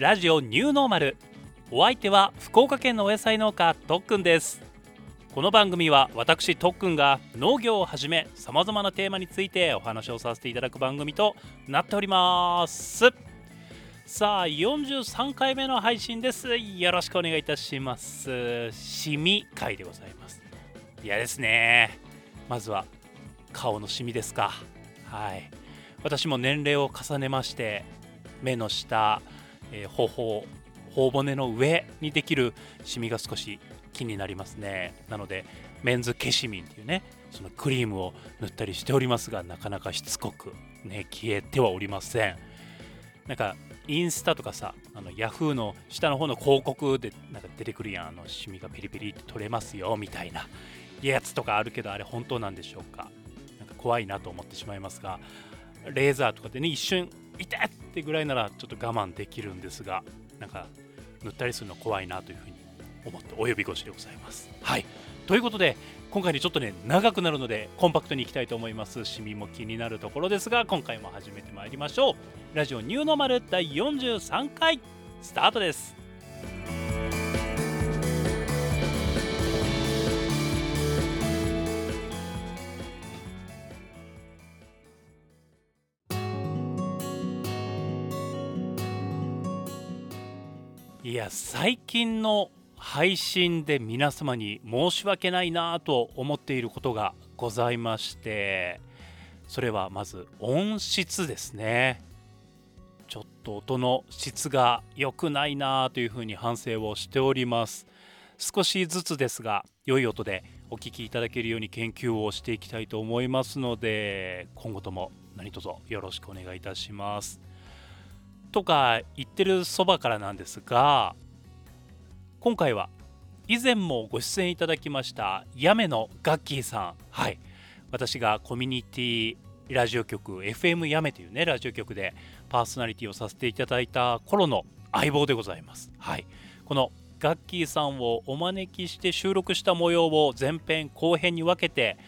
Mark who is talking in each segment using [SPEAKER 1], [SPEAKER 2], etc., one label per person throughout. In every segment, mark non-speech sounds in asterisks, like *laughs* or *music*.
[SPEAKER 1] ラジオニューノーマル。お相手は福岡県のお野菜農家とっくんです。この番組は私とっくんが農業をはじめさまざまなテーマについてお話をさせていただく番組となっております。さあ43回目の配信です。よろしくお願いいたします。シミ会でございます。いやですね。まずは顔のシミですか。はい。私も年齢を重ねまして目の下、えー、頬頬骨の上にできるシミが少し気になりますね。なのでメンズケシミンっていうねそのクリームを塗ったりしておりますがなかなかしつこくね消えてはおりません。なんかインスタとかさあのヤフーの下の方の広告でなんか出てくるやんあのシミがペリペリって取れますよみたいなやつとかあるけどあれ本当なんでしょうか。なんか怖いなと思ってしまいますがレーザーとかでね一瞬痛ってぐらいならちょっと我慢できるんですがなんか塗ったりするの怖いなというふうに思ってお呼び越しでございます。はい。ということで今回にちょっとね長くなるのでコンパクトにいきたいと思います。シミも気になるところですが今回も始めてまいりましょう。ラジオニューノーマル第43回スタートですいや最近の配信で皆様に申し訳ないなと思っていることがございましてそれはまず音質ですね。ちょっと音の質が良くないなというふうに反省をしております。少しずつですが良い音でお聞きいただけるように研究をしていきたいと思いますので今後とも何卒よろしくお願いいたします。とか言ってるそばからなんですが今回は以前もご出演いただきましたやめのガッキーさん。はい。私がコミュニティラジオ局 FM やめというねラジオ局でパーソナリティをさせていただいた頃の相棒でございます。はい。このガッキーさんをお招きして収録した模様を前編後編に分けて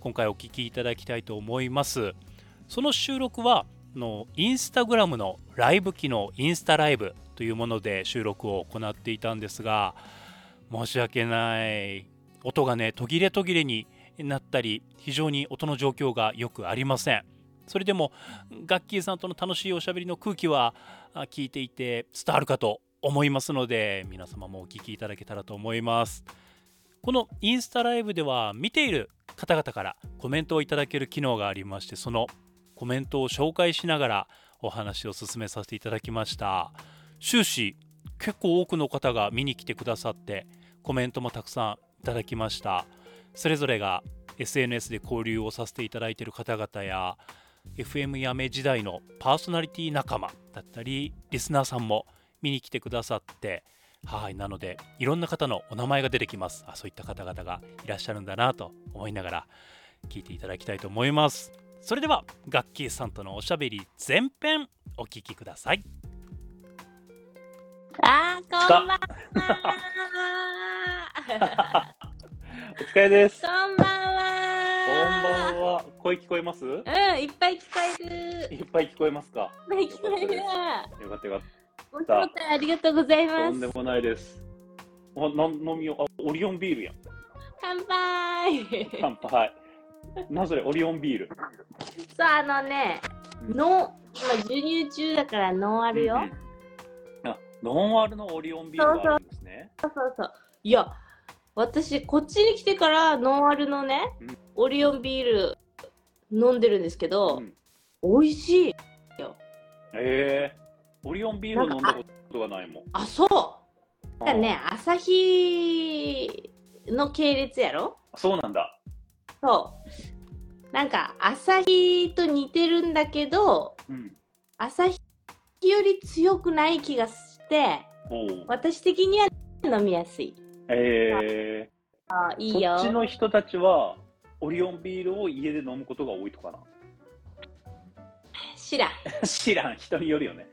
[SPEAKER 1] 今回お聞きいただきたいと思います。その収録はのインスタグラムのライブ機能インスタライブというもので収録を行っていたんですが申し訳ない音がね途切れ途切れになったり非常に音の状況がよくありません。それでもガッキーさんとの楽しいおしゃべりの空気は聞いていて伝わるかと思いますので皆様もお聞きいただけたらと思います。このインスタライブでは見ている方々からコメントをいただける機能がありましてそのコメントを紹介しながらお話を進めさせていただきました。終始結構多くの方が見に来てくださってコメントもたくさんいただきました。それぞれが SNS で交流をさせていただいている方々や FM やめ時代のパーソナリティ仲間だったりリスナーさんも見に来てくださってはいなのでいろんな方のお名前が出てきます。あそういった方々がいらっしゃるんだなと思いながら聞いていただきたいと思います。それではガッキーさんとのおしゃべり前編お聞きください
[SPEAKER 2] あーこんばんは *laughs*
[SPEAKER 3] お疲れです。
[SPEAKER 2] こんばん
[SPEAKER 3] こんば
[SPEAKER 2] は
[SPEAKER 3] んは。声聞こえます？
[SPEAKER 2] うんいっぱい聞こえる
[SPEAKER 3] いっぱい聞こえますか？
[SPEAKER 2] いっぱい聞こえる
[SPEAKER 3] よかったよかっ
[SPEAKER 2] お招待ありがとうござい
[SPEAKER 3] た。
[SPEAKER 2] ます
[SPEAKER 3] とんでもないです。あ、なん飲みよう。あ、オリオンビールやん。
[SPEAKER 2] 乾杯
[SPEAKER 3] 乾杯。なそれオリオンビール？
[SPEAKER 2] そうあのねノ今授乳中だからノンアルよ、
[SPEAKER 3] あ、ノンアルのオリオンビールがあるんですね。
[SPEAKER 2] そうそう。そういや私こっちに来てからノンアルのね、
[SPEAKER 3] うん。
[SPEAKER 2] オリオンビール飲んでるんですけど、
[SPEAKER 3] うん。
[SPEAKER 2] 美味しい
[SPEAKER 3] ええ。オリオンビール飲んだことがないもん。
[SPEAKER 2] あそう。だね朝日の系列やろ。
[SPEAKER 3] あ。そうなんだ。
[SPEAKER 2] そう。なんか、朝日と似てるんだけど、
[SPEAKER 3] うん。
[SPEAKER 2] 朝日より強くない気がして。私的には飲みやすい。
[SPEAKER 3] ええ
[SPEAKER 2] あいいよ
[SPEAKER 3] こっ。ちの人たちはオリオンビールを家で飲むことが多いとかな？
[SPEAKER 2] 知らん。*laughs*
[SPEAKER 3] 知らん人によるよね。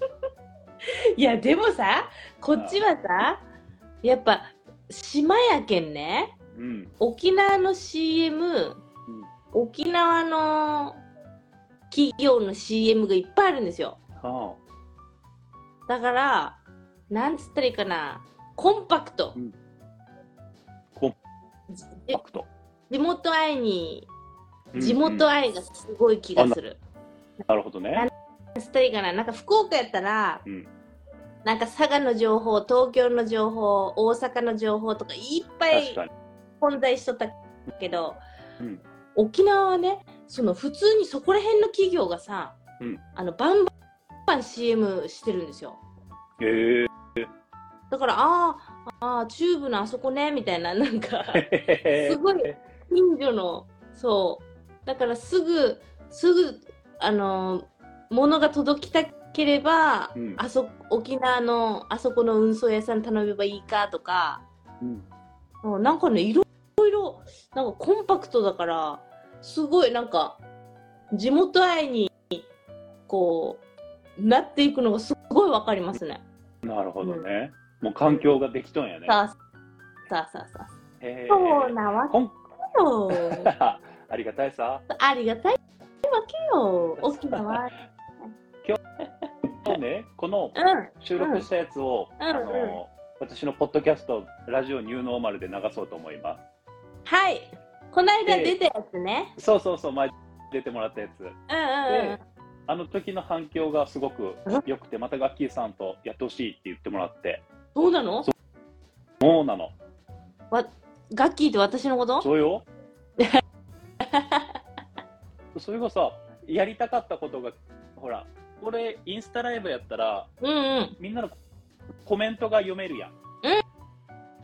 [SPEAKER 3] *laughs*
[SPEAKER 2] いや、でもさ、こっちはさ、やっぱ、島やけんね、
[SPEAKER 3] うん。
[SPEAKER 2] 沖縄の CM、沖縄の企業の CM がいっぱいあるんですよ。
[SPEAKER 3] は
[SPEAKER 2] だから、なんつったらいいかな、コンパクト。
[SPEAKER 3] うんコン
[SPEAKER 2] じ
[SPEAKER 3] パクト。
[SPEAKER 2] 地元愛に、
[SPEAKER 3] うん
[SPEAKER 2] 地元愛がすごい気がする。
[SPEAKER 3] なるほどね。
[SPEAKER 2] なんつったらいいかな、なんか福岡やったら、
[SPEAKER 3] うん。
[SPEAKER 2] なんか佐賀の情報、東京の情報、大阪の情報とかいっぱい。混在しとったけど、
[SPEAKER 3] うん。
[SPEAKER 2] 沖縄はねその普通にそこら辺の企業がさ、
[SPEAKER 3] うん。
[SPEAKER 2] あのバンバン CM してるんですよ。
[SPEAKER 3] え
[SPEAKER 2] だからあーあーチューブのあそこねみたいななんか
[SPEAKER 3] え *laughs*
[SPEAKER 2] すごい近所のそう。だからすぐすぐあの物が届きたければ、
[SPEAKER 3] うん。
[SPEAKER 2] あそ沖縄のあそこの運送屋さん頼めばいいかとか。
[SPEAKER 3] うん。
[SPEAKER 2] なんかねいろいろなんかコンパクトだからすごいなんか地元愛にこうなっていくのがすごいわかりますね。
[SPEAKER 3] なるほどね。もう環境ができとんやね。
[SPEAKER 2] さあさあさあさあ。そうなわけよ。*laughs*
[SPEAKER 3] ありがたいさ。
[SPEAKER 2] ありがたいわけよ。沖縄。
[SPEAKER 3] 今日ね、この
[SPEAKER 2] うん。
[SPEAKER 3] 収録したやつを、
[SPEAKER 2] うん
[SPEAKER 3] あの私のポッドキャスト、ラジオニューノーマルで流そうと思います。
[SPEAKER 2] はい。この間出たやつね。
[SPEAKER 3] そうそうそう、前出てもらったやつ。
[SPEAKER 2] うんうんうん
[SPEAKER 3] で。あの時の反響がすごく良くて、またガッキーさんとやってほしいって言ってもらって、
[SPEAKER 2] そうなの？
[SPEAKER 3] そうなの。
[SPEAKER 2] ガッキーって私のこと？
[SPEAKER 3] そうよ。*laughs* それがさ、やりたかったことが、ほら、これ、インスタライブやったら、
[SPEAKER 2] うんうん。
[SPEAKER 3] みんなのコメントが読めるやん。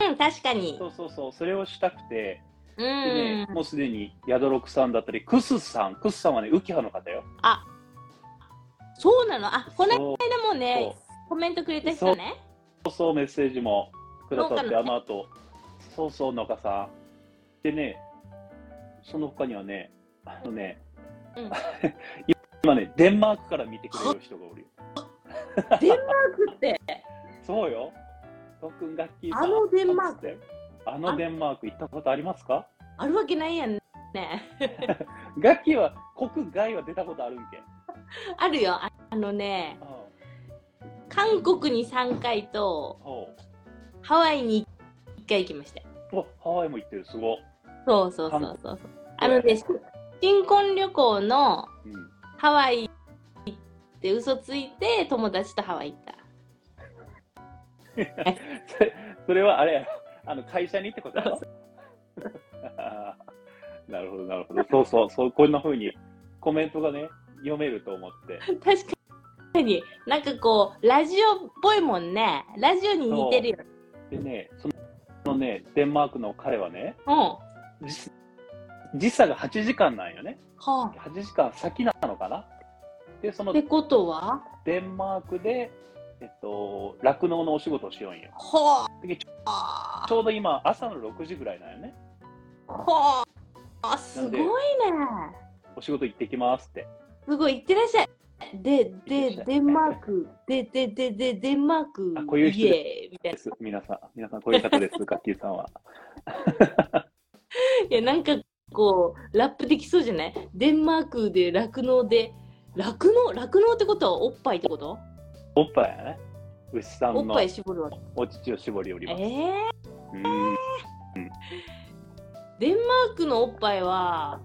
[SPEAKER 2] うん、確かに。
[SPEAKER 3] そうそうそう、それをしたくて、
[SPEAKER 2] う
[SPEAKER 3] でね、
[SPEAKER 2] ん。
[SPEAKER 3] もうすでに、ヤドロクさんだったり、クスさん、クスさんはね、浮葉の方よ。
[SPEAKER 2] そうなの？あ、この間もね、コメントくれた人ね。
[SPEAKER 3] そうそう、メッセージもくださって、あの後、そうそう、農家さん。でね、その他にはね、あのね、
[SPEAKER 2] うん *laughs*
[SPEAKER 3] 今ね、デンマークから見てくれる人がおるよ。
[SPEAKER 2] デンマークって、*laughs*
[SPEAKER 3] そうよ。トックンガッキーさん。
[SPEAKER 2] あのデンマーク
[SPEAKER 3] つってあのデンマーク行ったことありますか？
[SPEAKER 2] あるわけないやんね。
[SPEAKER 3] ガッキーは国外は出たことあるんけ？
[SPEAKER 2] あるよ。ああのね、
[SPEAKER 3] うん
[SPEAKER 2] 韓国に3回と、
[SPEAKER 3] ほ
[SPEAKER 2] ハワイに1回行きました。
[SPEAKER 3] ハワイも行ってる、すごい。
[SPEAKER 2] そうそうそうそう。あのね、新婚旅行の
[SPEAKER 3] うん、
[SPEAKER 2] ハワイ行って嘘ついて友達とハワイ行った。*laughs*
[SPEAKER 3] それそれはあれやろあの会社にってことやろ？*laughs* なるほど、なるほど。そうそう、そうこんな風にコメントがね、読めると思って。*laughs*
[SPEAKER 2] 確かに、なんかこう、ラジオっぽいもんね。ラジオに似てるよ。
[SPEAKER 3] でね、そのね、デンマークの彼はね、
[SPEAKER 2] うん。は
[SPEAKER 3] 時時差が8時間なんよね。
[SPEAKER 2] あ。
[SPEAKER 3] 8時間先なのかな？で、その
[SPEAKER 2] ってことは？
[SPEAKER 3] デンマークで、えっと、酪農のお仕事をしようんよ。
[SPEAKER 2] は
[SPEAKER 3] でちょうど今、朝の6時ぐらいなんよね。
[SPEAKER 2] はあ。すごいね。
[SPEAKER 3] お仕事行ってきますって。
[SPEAKER 2] すごい、いってらっしゃい。で、
[SPEAKER 3] ってらっ
[SPEAKER 2] で
[SPEAKER 3] しゃい、
[SPEAKER 2] デンマーク、で、で、で、で、デンマーク
[SPEAKER 3] あ、こういう人
[SPEAKER 2] イエーイみたいな。
[SPEAKER 3] です。皆さん、皆さん、こういう方です、ガッキーさんは。*laughs*
[SPEAKER 2] いや、なんかこう、ラップできそうじゃない？デンマークで酪農で、酪農？酪農ってことはおっぱいってこと？
[SPEAKER 3] おっぱいやね。牛さんの
[SPEAKER 2] おっぱい絞るわけ。
[SPEAKER 3] お乳を絞りおります。
[SPEAKER 2] えー、
[SPEAKER 3] うん
[SPEAKER 2] デンマークのおっぱいは、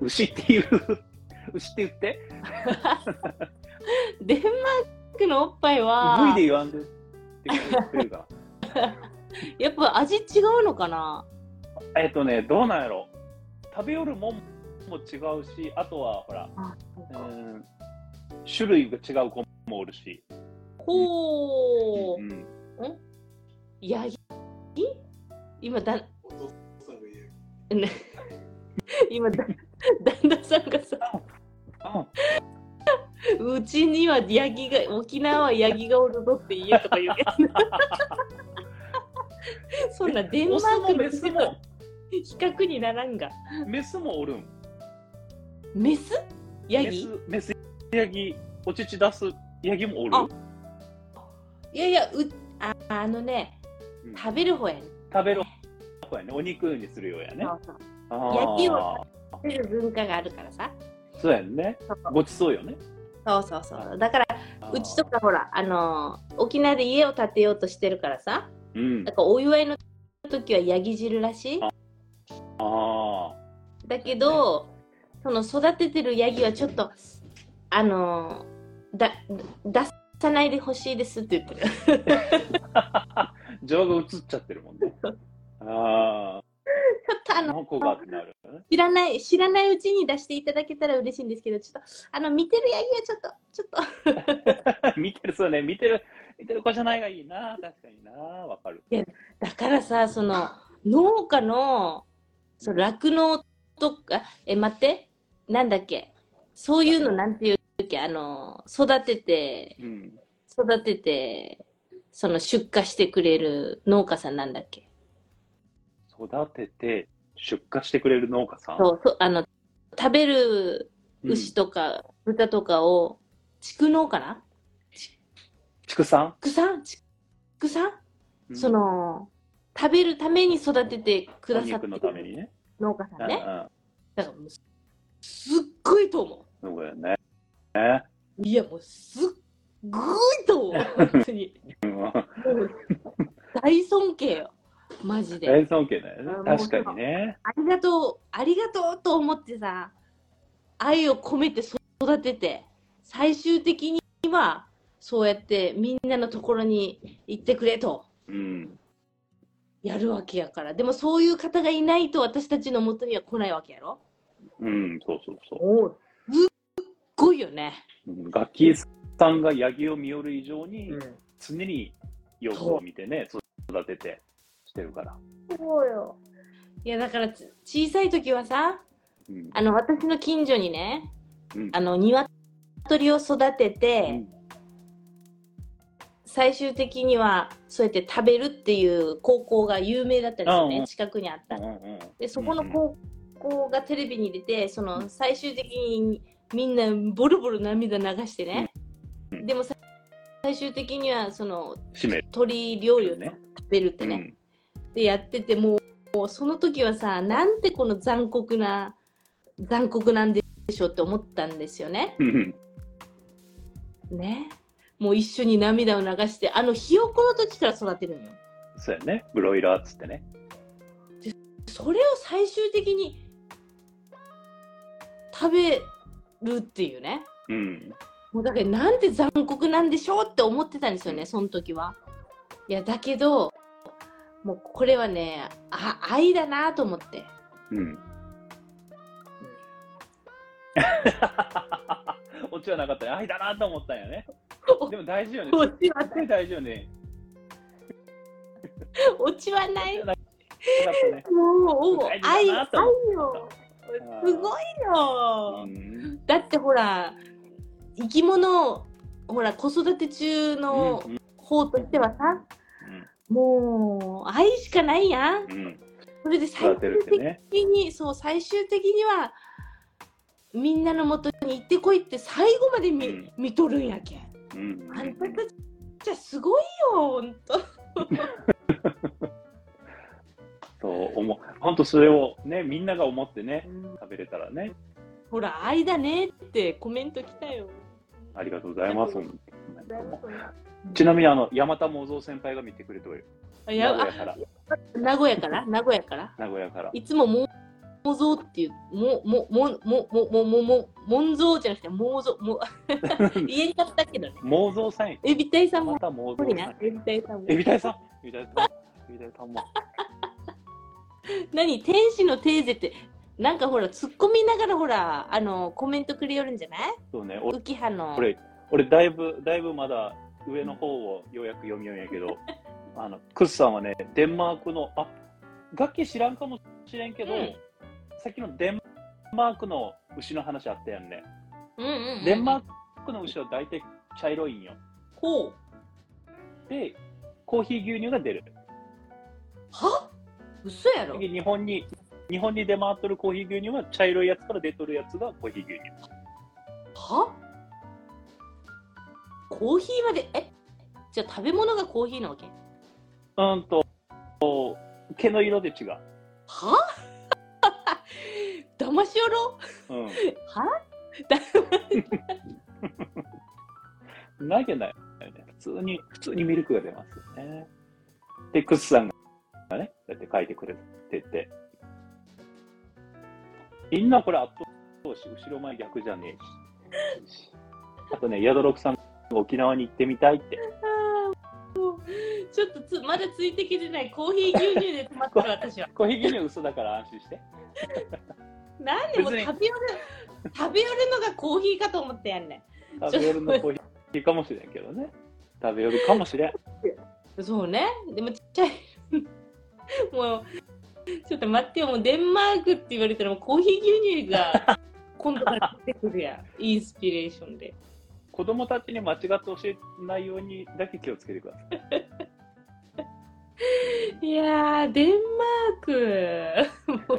[SPEAKER 3] 牛っていう、*laughs* 牛って言って、*laughs*
[SPEAKER 2] デンマークのおっぱいは
[SPEAKER 3] V で言わんでって言ってるか *laughs*
[SPEAKER 2] やっぱ味違うのかな？
[SPEAKER 3] ら。えっとね、どうなんやろ。食べよるもんも違うし、あとは、ほら、
[SPEAKER 2] あ
[SPEAKER 3] うん、種類が違う子もおるし。
[SPEAKER 2] ほう、
[SPEAKER 3] うん、
[SPEAKER 2] ヤギ？今だ、*laughs* ね、今だ、旦那さんがさ、
[SPEAKER 3] あ
[SPEAKER 2] うちにはヤギが、沖縄はヤギがおるぞって言えとか言うけど。*laughs* そんなデンマークの
[SPEAKER 3] メスも、
[SPEAKER 2] 比較にならんが。
[SPEAKER 3] メスもおるん。
[SPEAKER 2] メス？ヤ
[SPEAKER 3] メ
[SPEAKER 2] ギ
[SPEAKER 3] ス、メスヤギ、お乳出すヤギもおる？
[SPEAKER 2] あいやいや、うああのね、
[SPEAKER 3] うん
[SPEAKER 2] 食べる方やね。
[SPEAKER 3] 食べる方やね。お肉にするようやね。
[SPEAKER 2] そうそう
[SPEAKER 3] あ
[SPEAKER 2] ヤギを
[SPEAKER 3] あ
[SPEAKER 2] 食べる文化があるからさ。
[SPEAKER 3] そうやんね。ごちそうよね。
[SPEAKER 2] そうそうそう。だから、うちとかほら、あのー沖縄で家を建てようとしてるからさ、
[SPEAKER 3] うん
[SPEAKER 2] だ。からお祝いの時はヤギ汁らしい。
[SPEAKER 3] ああ。
[SPEAKER 2] だけど、その育ててるヤギはちょっと、あのーだ、出さないでほしいですって言ってる。*laughs*
[SPEAKER 3] 情が映っちゃってるもんね。あ
[SPEAKER 2] ちょっとあ
[SPEAKER 3] あ。
[SPEAKER 2] の、
[SPEAKER 3] この子がってなる。
[SPEAKER 2] 知らない、知らないうちに出していただけたら嬉しいんですけど、ちょっと、あの、見てるヤギはちょっと、ちょっと、*laughs*
[SPEAKER 3] 見てる、そうね。見てる、見てる子じゃないがいいな。確かにな。わかる。
[SPEAKER 2] だからさ、その、農家の、その酪農とか、え、待って、なんだっけ、そういうのなんていうあの、育てて、
[SPEAKER 3] うん。
[SPEAKER 2] 育てて、その出荷してくれる農家さんなんだっけ？
[SPEAKER 3] 育てて出荷してくれる農家さん？
[SPEAKER 2] そう、そうあの、食べる
[SPEAKER 3] うん
[SPEAKER 2] 牛とか豚とかを、畜農かな？
[SPEAKER 3] 畜産、
[SPEAKER 2] 畜産？畜産？
[SPEAKER 3] うん
[SPEAKER 2] そ、の、食べるために育ててく
[SPEAKER 3] お
[SPEAKER 2] ださってる。農家さんね。だからすすっごいと思
[SPEAKER 3] そうだよね。
[SPEAKER 2] いや、もうすっごいと思う。本当に。大尊敬よ。マジで。
[SPEAKER 3] 大尊敬だよね確かにね。
[SPEAKER 2] ありがとう、ありがとうと思ってさ、愛を込めて育てて、最終的には、そうやってみんなのところに行ってくれと
[SPEAKER 3] うん。
[SPEAKER 2] やるわけやから。でもそういう方がいないと私たちの元には来ないわけやろ
[SPEAKER 3] うん、そうそうそ
[SPEAKER 2] おお、すっごいよね。
[SPEAKER 3] 楽器さんがヤギを見よる以上に、常に様子を見てね、育ててしてるから。
[SPEAKER 2] そうよ。いや、だからつ小さい時はさ、
[SPEAKER 3] うん。
[SPEAKER 2] あの、私の近所にね、
[SPEAKER 3] うん。
[SPEAKER 2] あの、鶏を育て
[SPEAKER 3] う
[SPEAKER 2] て、
[SPEAKER 3] ん。
[SPEAKER 2] 最終的にはそうやって食べるっていう高校が有名だったんですよね、近くにあった。
[SPEAKER 3] うんうん
[SPEAKER 2] でそこの
[SPEAKER 3] うん
[SPEAKER 2] 高校がテレビに出てその最終的にみんなボロボロ涙流してね、
[SPEAKER 3] うん
[SPEAKER 2] でもさ最終的にはその
[SPEAKER 3] 閉める。
[SPEAKER 2] 鶏料理を
[SPEAKER 3] ね
[SPEAKER 2] 食べるってね、でやっててもうその時はさなんてこの残酷な残酷なんでしょうって思ったんですよね。
[SPEAKER 3] うん。
[SPEAKER 2] ねもう一緒に涙を流してあのひよこの時から育てるのよ。
[SPEAKER 3] そうやね。ブロイラーっつってね。
[SPEAKER 2] それを最終的に食べるっていうね。
[SPEAKER 3] うん。
[SPEAKER 2] もうだからなんて残酷なんでしょうって思ってたんですよね、その時は。いや、だけど、もうこれはね、あ愛だなと思って。
[SPEAKER 3] うん。オチはなかったね。愛だなと思ったんやね。でも大事よね。
[SPEAKER 2] オチは
[SPEAKER 3] 大事よね。
[SPEAKER 2] オチはない。
[SPEAKER 3] ね。
[SPEAKER 2] もう、愛、愛よ。すごいよ。
[SPEAKER 3] うん
[SPEAKER 2] だってほら、生き物、ほら、子育て中の
[SPEAKER 3] うん
[SPEAKER 2] 方としてはさ、もう、愛しかないやん。
[SPEAKER 3] うん。
[SPEAKER 2] それで最終。的に、そう、最終的には、みんなのもとに行ってこいって最後まで見,、
[SPEAKER 3] うん
[SPEAKER 2] 見とるんやけん。
[SPEAKER 3] うん。
[SPEAKER 2] あんたたちじゃすごいよ、ほんと。*laughs*
[SPEAKER 3] そう思う。本当それをね、みんなが思ってね、食べれたらね。
[SPEAKER 2] ほら、愛だねってコメント来たよ。
[SPEAKER 3] ありがとうございます。ちなみにあの山田桃蔵先輩が見てくれてる。名古屋から。
[SPEAKER 2] あ名古屋から？名古屋から？
[SPEAKER 3] 名古屋から。
[SPEAKER 2] いつもももぞうっていう、も、も、も、も、も、も、も、も、もんぞうじゃなくて、もうぞう、も、言えちゃったけどね。
[SPEAKER 3] 桃蔵さんや。
[SPEAKER 2] エビタイさんも
[SPEAKER 3] ま、た桃
[SPEAKER 2] これな
[SPEAKER 3] 蔵さん。。
[SPEAKER 2] エビタイさんも。
[SPEAKER 3] エビタイさん？エビタイさん？エビタイさんも。*laughs*
[SPEAKER 2] 何天使のテーゼって、なんかほら、突っ込みながらほら、あの、コメントくれよるんじゃない？
[SPEAKER 3] そうね。俺
[SPEAKER 2] 浮葉の。
[SPEAKER 3] 俺、俺だいぶ、だいぶまだ上の方をようやく読みようんやけど、*laughs* あの、クスさんはね、デンマークの、あ、楽器知らんかもしれんけど、
[SPEAKER 2] うん
[SPEAKER 3] さっきのデンマークの牛の話あったやんね。
[SPEAKER 2] うんうんうん。
[SPEAKER 3] デンマークの牛は大体茶色いんよ。
[SPEAKER 2] ほう。
[SPEAKER 3] で、コーヒー牛乳が出る。
[SPEAKER 2] は？嘘やろ
[SPEAKER 3] で日本に、日本に出回っとるコーヒー牛乳は茶色いやつから出とるやつがコーヒー牛乳。
[SPEAKER 2] は？コーヒーまで、え？じゃあ食べ物がコーヒーなわけ？
[SPEAKER 3] うんと、毛の色で違う。
[SPEAKER 2] は？*laughs* 騙しよろ？
[SPEAKER 3] うん。
[SPEAKER 2] は？だ
[SPEAKER 3] ないけないよね。普通に、普通にミルクが出ますよね。で、クスさんがね、やって書いてくれてて。みんなこれ圧倒し、後ろ前逆じゃねえし。あとね、ヤドロクさんが沖縄に行ってみたいって。
[SPEAKER 2] ちょっとつまだついてきてないコーヒー牛乳で止まったら私は。*laughs*
[SPEAKER 3] コーヒー牛乳嘘だから安心して。
[SPEAKER 2] なんでも食べ寄る食べ寄るのがコーヒーかと思ってやんね
[SPEAKER 3] 食べ寄るのコーヒーかもしれんけどね。食べ寄るかもしれん。
[SPEAKER 2] ん。そうね。でもちっちゃい。もう、ちょっと待ってよ、もうデンマークって言われたらもうコーヒー牛乳が *laughs* 今度から出てくるやん。インスピレーションで。
[SPEAKER 3] 子供たちに間違って教えないようにだけ気をつけてください。*laughs*
[SPEAKER 2] いやー、デンマーク。*laughs* も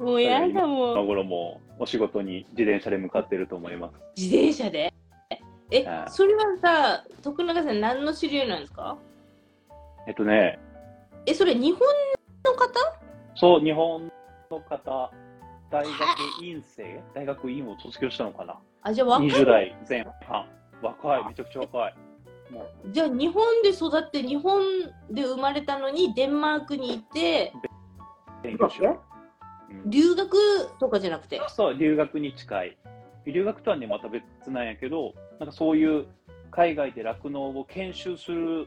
[SPEAKER 2] うもうやだも
[SPEAKER 3] 今
[SPEAKER 2] う。
[SPEAKER 3] 頃もうお仕事に自転車で向かってると思います。
[SPEAKER 2] 自転車で？え
[SPEAKER 3] は、い
[SPEAKER 2] それはさ、徳永さん何の知り合いなんですか？
[SPEAKER 3] えっとね、
[SPEAKER 2] え、それ日本の方？
[SPEAKER 3] そう、日本の方、大学院生、大学院を卒業したのかな？
[SPEAKER 2] あ、じゃあ若い。
[SPEAKER 3] 20代前半。若い、めちゃくちゃ若い。もう。
[SPEAKER 2] じゃあ日本で育って日本で生まれたのにデンマークに行って
[SPEAKER 3] 勉強しよう。うん。
[SPEAKER 2] 留学とかじゃなくて？
[SPEAKER 3] そう、留学に近い。留学とはね、また別なんやけど、なんかそういう海外で酪農を研修する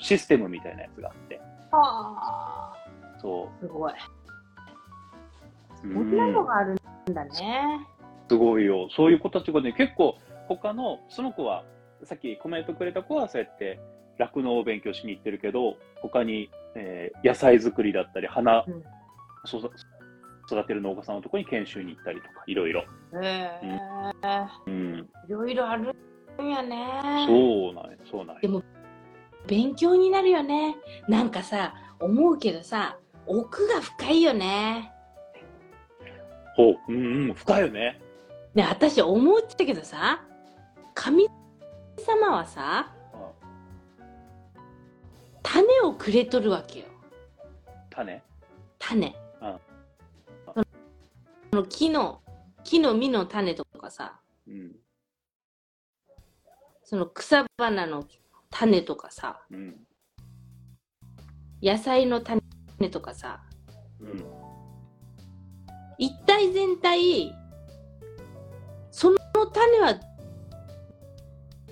[SPEAKER 3] システムみたいなやつがあって、
[SPEAKER 2] はあ
[SPEAKER 3] そ
[SPEAKER 2] すごい。
[SPEAKER 3] う。
[SPEAKER 2] そんなのがあるんだね。
[SPEAKER 3] すごいよ。そういう子たちがね、結構、他の、その子は、さっきコメントくれた子は、そうやって、酪農を勉強しに行ってるけど、他に、えー野菜作りだったり、花、
[SPEAKER 2] うん
[SPEAKER 3] そ育てる農家さんのところに研修に行ったりとか、いろいろ。
[SPEAKER 2] へえ。
[SPEAKER 3] うん。
[SPEAKER 2] いろいろあるんやね。
[SPEAKER 3] そうなんや、そうなんや
[SPEAKER 2] で。も勉強になるよね。なんかさ、思うけどさ、奥が深いよね。
[SPEAKER 3] ほう、うんうん、深いよね。
[SPEAKER 2] ね、私思ってたけどさ、神様はさ、種をくれとるわけよ。
[SPEAKER 3] 種？
[SPEAKER 2] 種。
[SPEAKER 3] うん
[SPEAKER 2] その木の、木の実の種とかさ、
[SPEAKER 3] うん。
[SPEAKER 2] その草花の種とかさ、
[SPEAKER 3] うん。
[SPEAKER 2] 野菜の種とかさ、
[SPEAKER 3] うん。
[SPEAKER 2] 一体全体、その種は、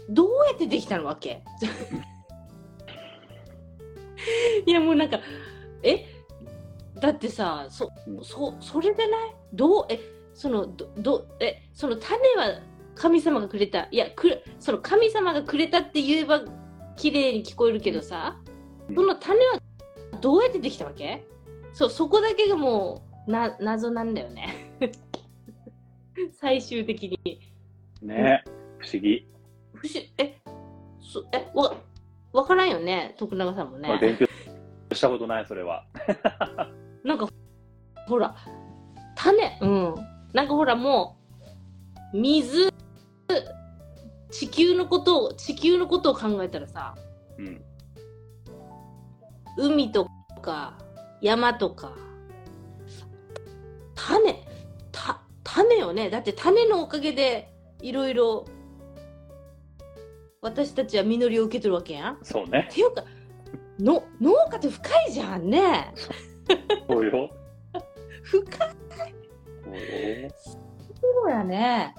[SPEAKER 2] どうやってできたのわけ？*laughs* いやもうなんか、え？だってさ、そ、そ、それでない？どう、え、その、ど、ど、え、その種は神様がくれた？いや、く、その神様がくれたって言えば綺麗に聞こえるけどさ、
[SPEAKER 3] うん
[SPEAKER 2] その種はどうやってできたわけ？そう、そこだけがもう、な、謎なんだよね。最終的に。
[SPEAKER 3] ね不思議。
[SPEAKER 2] 不思え、そえ、わ、わからんよね、徳永さんもね。
[SPEAKER 3] 俺勉強したことない、それは。
[SPEAKER 2] なんか、ほら、種、うん。なんかほらもう、水、地球のことを、地球のことを考えたらさ、
[SPEAKER 3] うん。
[SPEAKER 2] 海とか、山とか、種、た、種よね。だって種のおかげで、いろいろ、私たちは実りを受け取るわけやん。っ
[SPEAKER 3] そうね。
[SPEAKER 2] ていうか、の農家って深いじゃんね。
[SPEAKER 3] そうよ。
[SPEAKER 2] 深い
[SPEAKER 3] そうよ。
[SPEAKER 2] そうやね。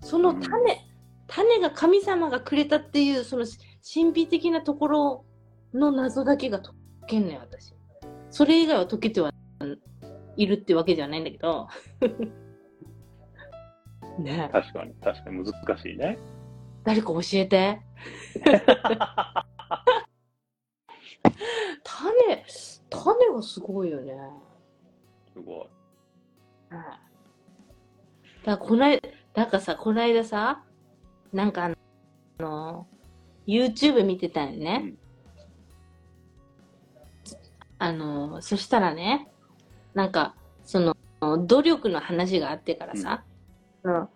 [SPEAKER 2] その種、種が神様がくれたっていう、その神秘的なところの謎だけが解けんのよ、私。それ以外は解けてはいるってわけじゃないんだけど。*laughs* ねえ
[SPEAKER 3] 確かに、確かに難しいね。
[SPEAKER 2] 誰か教えて。*laughs* 種、種がすごいよね。
[SPEAKER 3] すごい。
[SPEAKER 2] だからこないなんかさ、この間さ、なんかあの、YouTube 見てたよね。
[SPEAKER 3] うん
[SPEAKER 2] あの、そしたらね、なんか、その、努力の話があってからさ、うん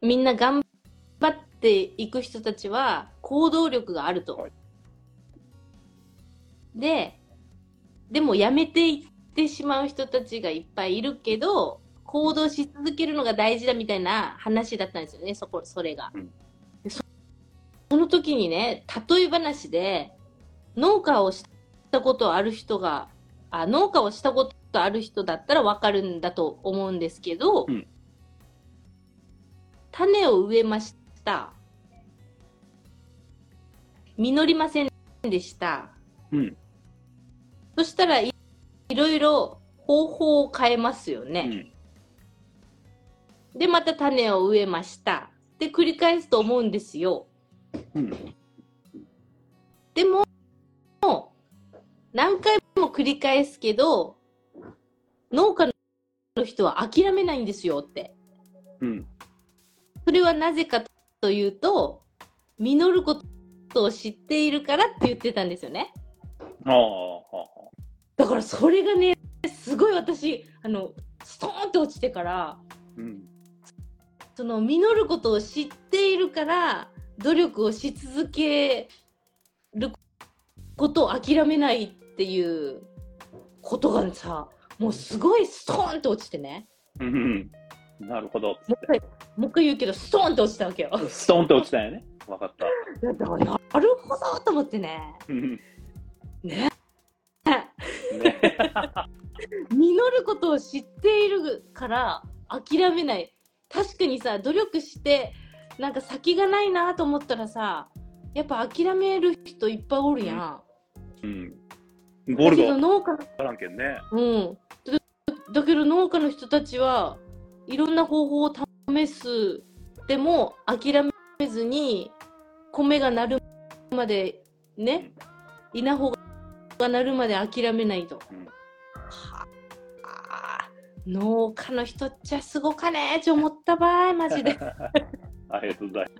[SPEAKER 2] みんな頑張っていく人たちは行動力があると。
[SPEAKER 3] はい
[SPEAKER 2] で、でもやめていってしまう人たちがいっぱいいるけど、行動し続けるのが大事だみたいな話だったんですよね、そこ、それが。そその時にね、例え話で、農家をしたことある人が、あ、農家をしたことある人だったらわかるんだと思うんですけど、
[SPEAKER 3] うん
[SPEAKER 2] 種を植えました。実りませんでした。
[SPEAKER 3] うん。
[SPEAKER 2] そしたらい、いろいろ方法を変えますよね。
[SPEAKER 3] うん。
[SPEAKER 2] で、また種を植えました。で、繰り返すと思うんですよ。
[SPEAKER 3] うん。
[SPEAKER 2] でも、何回も繰り返すけど、農家の人は諦めないんですよって。
[SPEAKER 3] うん。
[SPEAKER 2] それはなぜかというと、実ることを知っているからって言ってたんですよね。
[SPEAKER 3] ああ、
[SPEAKER 2] だからそれがね、すごい私、あの、ストーンって落ちてから、
[SPEAKER 3] うん。
[SPEAKER 2] その実ることを知っているから努力をし続けることを諦めないっていうことがさもうすごいストーンと落ちてね
[SPEAKER 3] うん。なるほど。
[SPEAKER 2] もう一回もう一回言うけどストーンと落ちたわけよ
[SPEAKER 3] ストンと落ちたよね。わかった。
[SPEAKER 2] なるほどと思ってね
[SPEAKER 3] うん
[SPEAKER 2] ね
[SPEAKER 3] ね。*laughs*
[SPEAKER 2] 実ることを知っているから諦めない確かにさ努力してなんか先がないなと思ったらさやっぱ諦める人いっぱいおるやん、
[SPEAKER 3] うん。ゴール
[SPEAKER 2] だけ
[SPEAKER 3] ド。
[SPEAKER 2] ど農家
[SPEAKER 3] からんけんね。
[SPEAKER 2] うん。だだけど農家の人たちはいろんな方法を試すでも諦めずに米がなるまでね稲穂がなるまで諦めないと、
[SPEAKER 3] うん。
[SPEAKER 2] はあ農家の人っちゃすごかねーって思ったばーいマジで *laughs*
[SPEAKER 3] ありがとうござい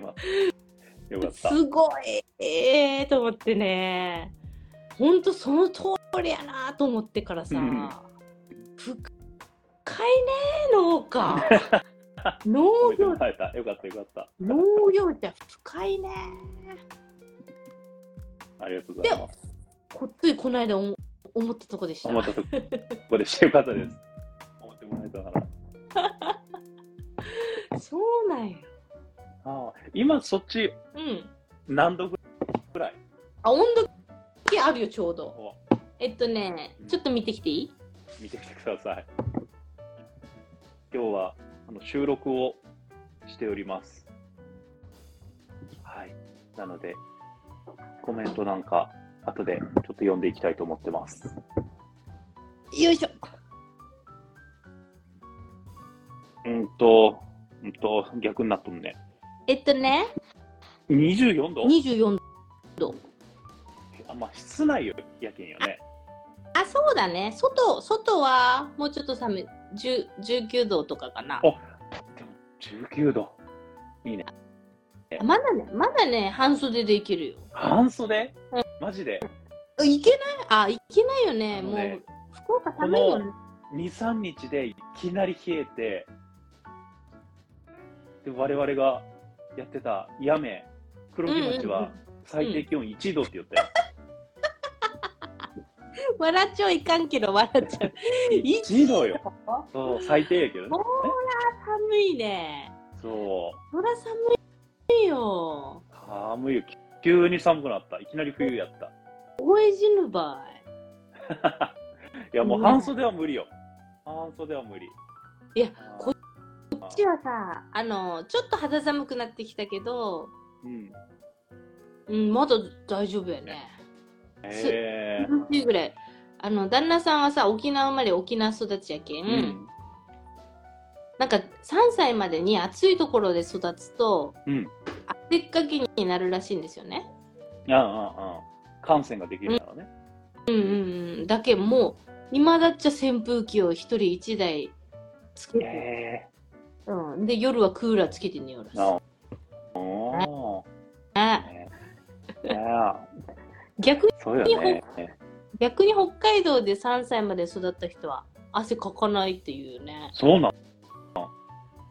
[SPEAKER 3] ます。よかった。
[SPEAKER 2] すごいえーと思ってねほんとその通りやなと思ってからさ、
[SPEAKER 3] うん
[SPEAKER 2] 深いねー農家 *laughs* 農業
[SPEAKER 3] よかった、よかった、よかった。
[SPEAKER 2] 農業って深いね
[SPEAKER 3] ありがとうございます。
[SPEAKER 2] ーこついこの間思思ったとこでした
[SPEAKER 3] 思ったとここでしてよかったです。思ってもらえたから。
[SPEAKER 2] そうなんよ
[SPEAKER 3] ああ今そっち
[SPEAKER 2] うん
[SPEAKER 3] 何度ぐらい？
[SPEAKER 2] あ温度計あるよちょうど
[SPEAKER 3] お
[SPEAKER 2] えっとねちょっと見てきていい？
[SPEAKER 3] 見てきてください。今日はあの収録をしております。はい。なので、コメントなんか後でちょっと読んでいきたいと思ってます。
[SPEAKER 2] よいしょ
[SPEAKER 3] うんと、うんと、逆になっとんね。
[SPEAKER 2] えっとね
[SPEAKER 3] 24度
[SPEAKER 2] ？24度。
[SPEAKER 3] あ、まあ、室内よやけんよね。
[SPEAKER 2] あそうだね。外外はもうちょっと寒い。10 19度とかかな。
[SPEAKER 3] おでも、19度。
[SPEAKER 2] まだねまだね半袖でいけるよ。
[SPEAKER 3] 半袖？
[SPEAKER 2] うん。
[SPEAKER 3] マジで？
[SPEAKER 2] いけない？あいけないよね。もう福岡寒いよね。
[SPEAKER 3] 2、3日でいきなり冷えて、で我々がやってたやめ、黒木町は最低気温1度って言ったよ。*laughs*
[SPEAKER 2] 笑っちゃいかんけど笑っちゃう *laughs*
[SPEAKER 3] 1度よ。そう、最低やけどね。
[SPEAKER 2] ほ寒いね
[SPEAKER 3] そう。
[SPEAKER 2] そら寒いよ
[SPEAKER 3] 寒いよ。急に寒くなった。いきなり冬やった。
[SPEAKER 2] 覚え死ぬばい *laughs*
[SPEAKER 3] いや、もう半袖は無理よ。半袖は無理。
[SPEAKER 2] いやこっちはさあのちょっと肌寒くなってきたけど
[SPEAKER 3] うん。
[SPEAKER 2] うんまだ大丈夫やね
[SPEAKER 3] え
[SPEAKER 2] 涼しいぐらいあの旦那さんはさ沖縄生まれ沖縄育ちやけん、
[SPEAKER 3] ー。うん。
[SPEAKER 2] なんか3歳までに暑いところで育つと
[SPEAKER 3] うん。
[SPEAKER 2] 汗っかきになるらしいんですよね
[SPEAKER 3] ああ、ああ。感染ができるからね。
[SPEAKER 2] うんうんうんだけどもう今だっちゃ扇風機を一人一台つけて、
[SPEAKER 3] え
[SPEAKER 2] うん、で夜はクーラーつけて寝よる
[SPEAKER 3] ー。あおー。
[SPEAKER 2] あ
[SPEAKER 3] いや
[SPEAKER 2] 逆に
[SPEAKER 3] ね。
[SPEAKER 2] 逆に北海道で3歳まで育った人は汗かかないっていうね。
[SPEAKER 3] そうなの。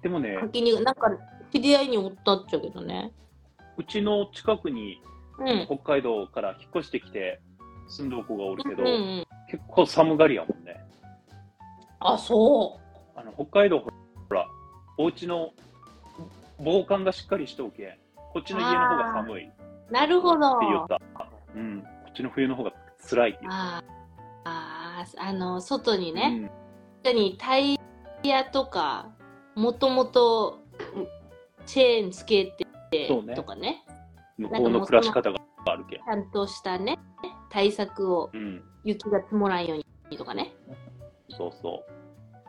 [SPEAKER 3] でもね、
[SPEAKER 2] 先になんか知り合いにおったっちゃけどね。
[SPEAKER 3] うちの近くに
[SPEAKER 2] うん。
[SPEAKER 3] 北海道から引っ越してきて住んどる子がおるけど、
[SPEAKER 2] うんうん、
[SPEAKER 3] 結構寒がりやもんね。
[SPEAKER 2] あそ
[SPEAKER 3] あの北海道ほら、お家の防寒がしっかりしておけ。こっちの家の方が寒いって
[SPEAKER 2] なるほど。
[SPEAKER 3] 言った。うん。こっちの冬の方が辛いって言っ
[SPEAKER 2] あーあー、あの、外に
[SPEAKER 3] た。
[SPEAKER 2] ね、確かにタイヤとか、もともとチェーンつけてとかね、
[SPEAKER 3] うん。向こうの暮らし方があるけん
[SPEAKER 2] ち。ゃんとしたね、対策を
[SPEAKER 3] うん。
[SPEAKER 2] 雪が積もらんようにとかね。
[SPEAKER 3] そうそ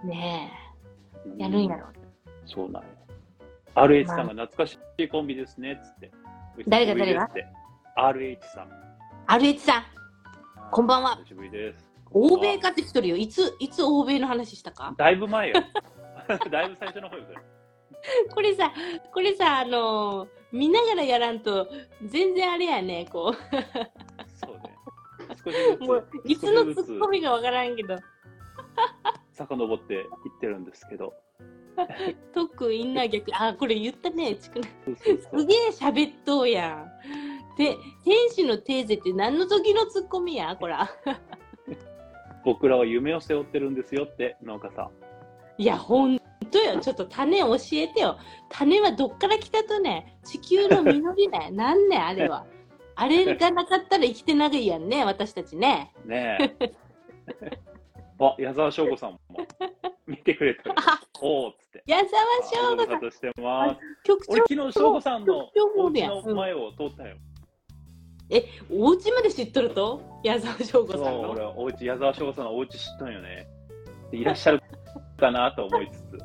[SPEAKER 2] ね
[SPEAKER 3] う。
[SPEAKER 2] え、やるんやろ。
[SPEAKER 3] そうなんや。RH さんが懐かしいコンビですね、つって。
[SPEAKER 2] 誰が誰が
[SPEAKER 3] ?RH さん。
[SPEAKER 2] RH さん、こんばんは
[SPEAKER 3] 久しぶりです。
[SPEAKER 2] 欧米かってきとるよ。いつ、いつ欧米の話したか？
[SPEAKER 3] だいぶ前よ。*laughs* だいぶ最初の方よ、それ。*laughs*
[SPEAKER 2] これさ、これさ、あのー見ながらやらんと、全然あれやね、こ
[SPEAKER 3] そうね。少しず
[SPEAKER 2] う。もう
[SPEAKER 3] つ、
[SPEAKER 2] いつのツッコミがわからんけど、*laughs*
[SPEAKER 3] 遡っていってるんですけど。*laughs*
[SPEAKER 2] 特インナー逆。あ、これ言ったね、ちくな。すげえ喋っとうやん。で、天使のテーゼって何の時のツッコミや？こら。*laughs*
[SPEAKER 3] 僕らは夢を背負ってるんですよって、農家さん。
[SPEAKER 2] いや、ほんとよ。ちょっと種教えてよ。種はどっから来たとね、地球の実りね。*laughs* なんね、あれは。あれがなかったら生きてないやんね、私たちね。
[SPEAKER 3] ねえ。あ、矢沢翔吾さんも *laughs* 見てくれてる。
[SPEAKER 2] あ、
[SPEAKER 3] おーっつって。
[SPEAKER 2] 矢沢翔吾さん、
[SPEAKER 3] してます。
[SPEAKER 2] 局長
[SPEAKER 3] 俺、昨日翔吾さんのお家の前を通ったよ。
[SPEAKER 2] え、お家まで知っとると？矢沢翔吾
[SPEAKER 3] そう、
[SPEAKER 2] さんの？
[SPEAKER 3] 俺、お家、矢沢翔吾さんのお家知ったんよね。でいらっしゃるかなと思いつつ。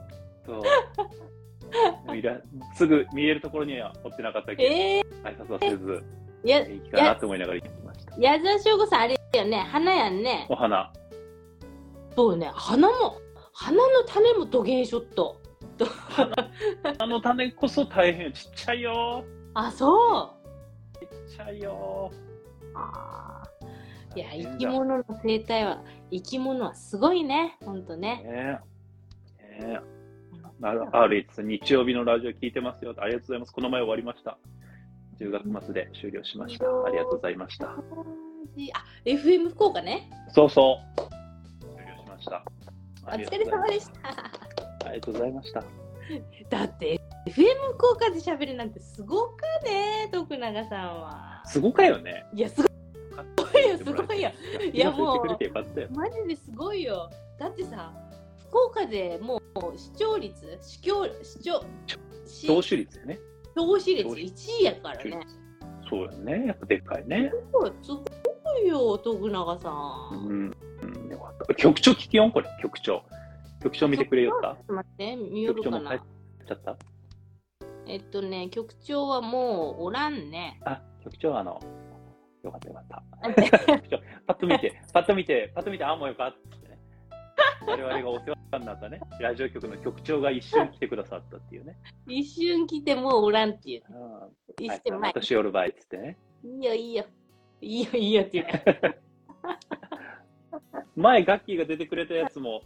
[SPEAKER 3] そう。*laughs* いらすぐ見えるところには追ってなかったけど、
[SPEAKER 2] え
[SPEAKER 3] 挨拶はせず、いいかなと思いながら行ってきました。
[SPEAKER 2] 矢沢翔吾さんあれよね、花やんね。
[SPEAKER 3] お花。
[SPEAKER 2] そうね、花も、花の種も土幻ショット。
[SPEAKER 3] あの種こそ大変よ。ちっちゃいよ。
[SPEAKER 2] あ、そう。
[SPEAKER 3] ちっちゃいよ。
[SPEAKER 2] あーいや、生き物の生態は、生き物はすごいね、ほんとね。
[SPEAKER 3] ねえ。ねえ。あ RH 日曜日のラジオ聞いてますよ。ありがとうございます。この前終わりました。10月末で終了しました。ありがとうございました。
[SPEAKER 2] あ、FM 福岡ね。
[SPEAKER 3] そうそう。した。
[SPEAKER 2] お疲れ様でした。
[SPEAKER 3] た。ありがとうございました。
[SPEAKER 2] だって、FM 福岡で喋るなんてすごかね、徳永さんは。
[SPEAKER 3] すごかよね。
[SPEAKER 2] いや、すごいよ、すごいよ。いやもう。マジですごいよ。だってさ、福岡でもう視聴率、視聴、視聴、視
[SPEAKER 3] 投手率よね。
[SPEAKER 2] 投資率
[SPEAKER 3] 投資
[SPEAKER 2] 1位やからね。
[SPEAKER 3] そうよね。やっぱでっかいね。
[SPEAKER 2] すごいよ、徳永さ。
[SPEAKER 3] うんん。うん、よかった。局長聞きよんこれ、局長。局長見てくれよった？
[SPEAKER 2] ちょっと待って、見よるかな？
[SPEAKER 3] ちゃった
[SPEAKER 2] えっとね、局長はもうおらんね。
[SPEAKER 3] あ、局長、あの、よかったよかった。局長、パッと見て、パッと見て、パッと見て、あ、もうよかったってね。我々がお世話になったね、ラジオ局の局長が一緒に来てくださったっていうね。
[SPEAKER 2] 一瞬来てもうおらんっていう。
[SPEAKER 3] あ
[SPEAKER 2] 一
[SPEAKER 3] はい
[SPEAKER 2] 瞬前。
[SPEAKER 3] 私寄る場合っつってね。
[SPEAKER 2] いいよ、いいよ。いいよ、いいよっていうか。*laughs*
[SPEAKER 3] 前、ガッキーが出てくれたやつも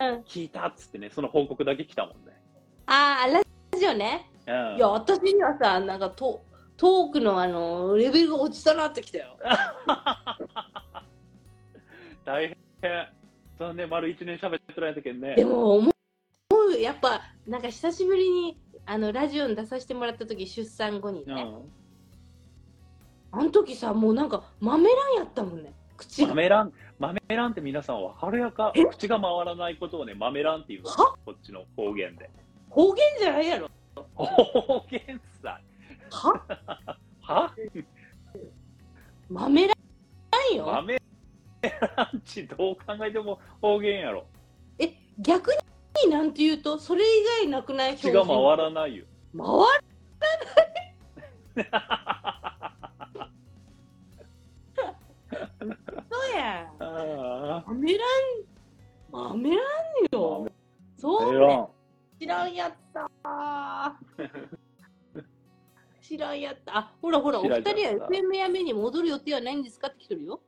[SPEAKER 2] うん、
[SPEAKER 3] 聞いたっつってね、その報告だけ来たもんね。
[SPEAKER 2] あー、ラジオね。
[SPEAKER 3] うん
[SPEAKER 2] いや、私にはさ、なんかトトークのあの、レベルが落ちたなってきたよ。*laughs*
[SPEAKER 3] 大変。残念、丸一年喋ってられたけんね。
[SPEAKER 2] でも、思う、やっぱ、なんか久しぶりに、あの、ラジオに出させてもらった時、出産後にね。
[SPEAKER 3] うん。
[SPEAKER 2] あの時さ、もうなんか、豆らんやったもんね。口が。
[SPEAKER 3] 豆ラン、豆ランって皆さん分かるやか口が回らないことをね、豆ランっていうこっちの方言で。
[SPEAKER 2] 方言じゃないやろ。
[SPEAKER 3] 方言さ。
[SPEAKER 2] は？*laughs*
[SPEAKER 3] は？
[SPEAKER 2] 豆らんよ。
[SPEAKER 3] 豆ランチどう考えても方言やろ。
[SPEAKER 2] え、逆になんて言うと、それ以外なくない
[SPEAKER 3] 口が回らないよ。
[SPEAKER 2] 回ら *laughs* そうやん。
[SPEAKER 3] あ
[SPEAKER 2] 豆らん、豆らんよ。そうね。知らんやったー。*laughs* 知らんやった。あ、ほらほら、お二人は FM やめに戻る予定はないんですかって来てるよ。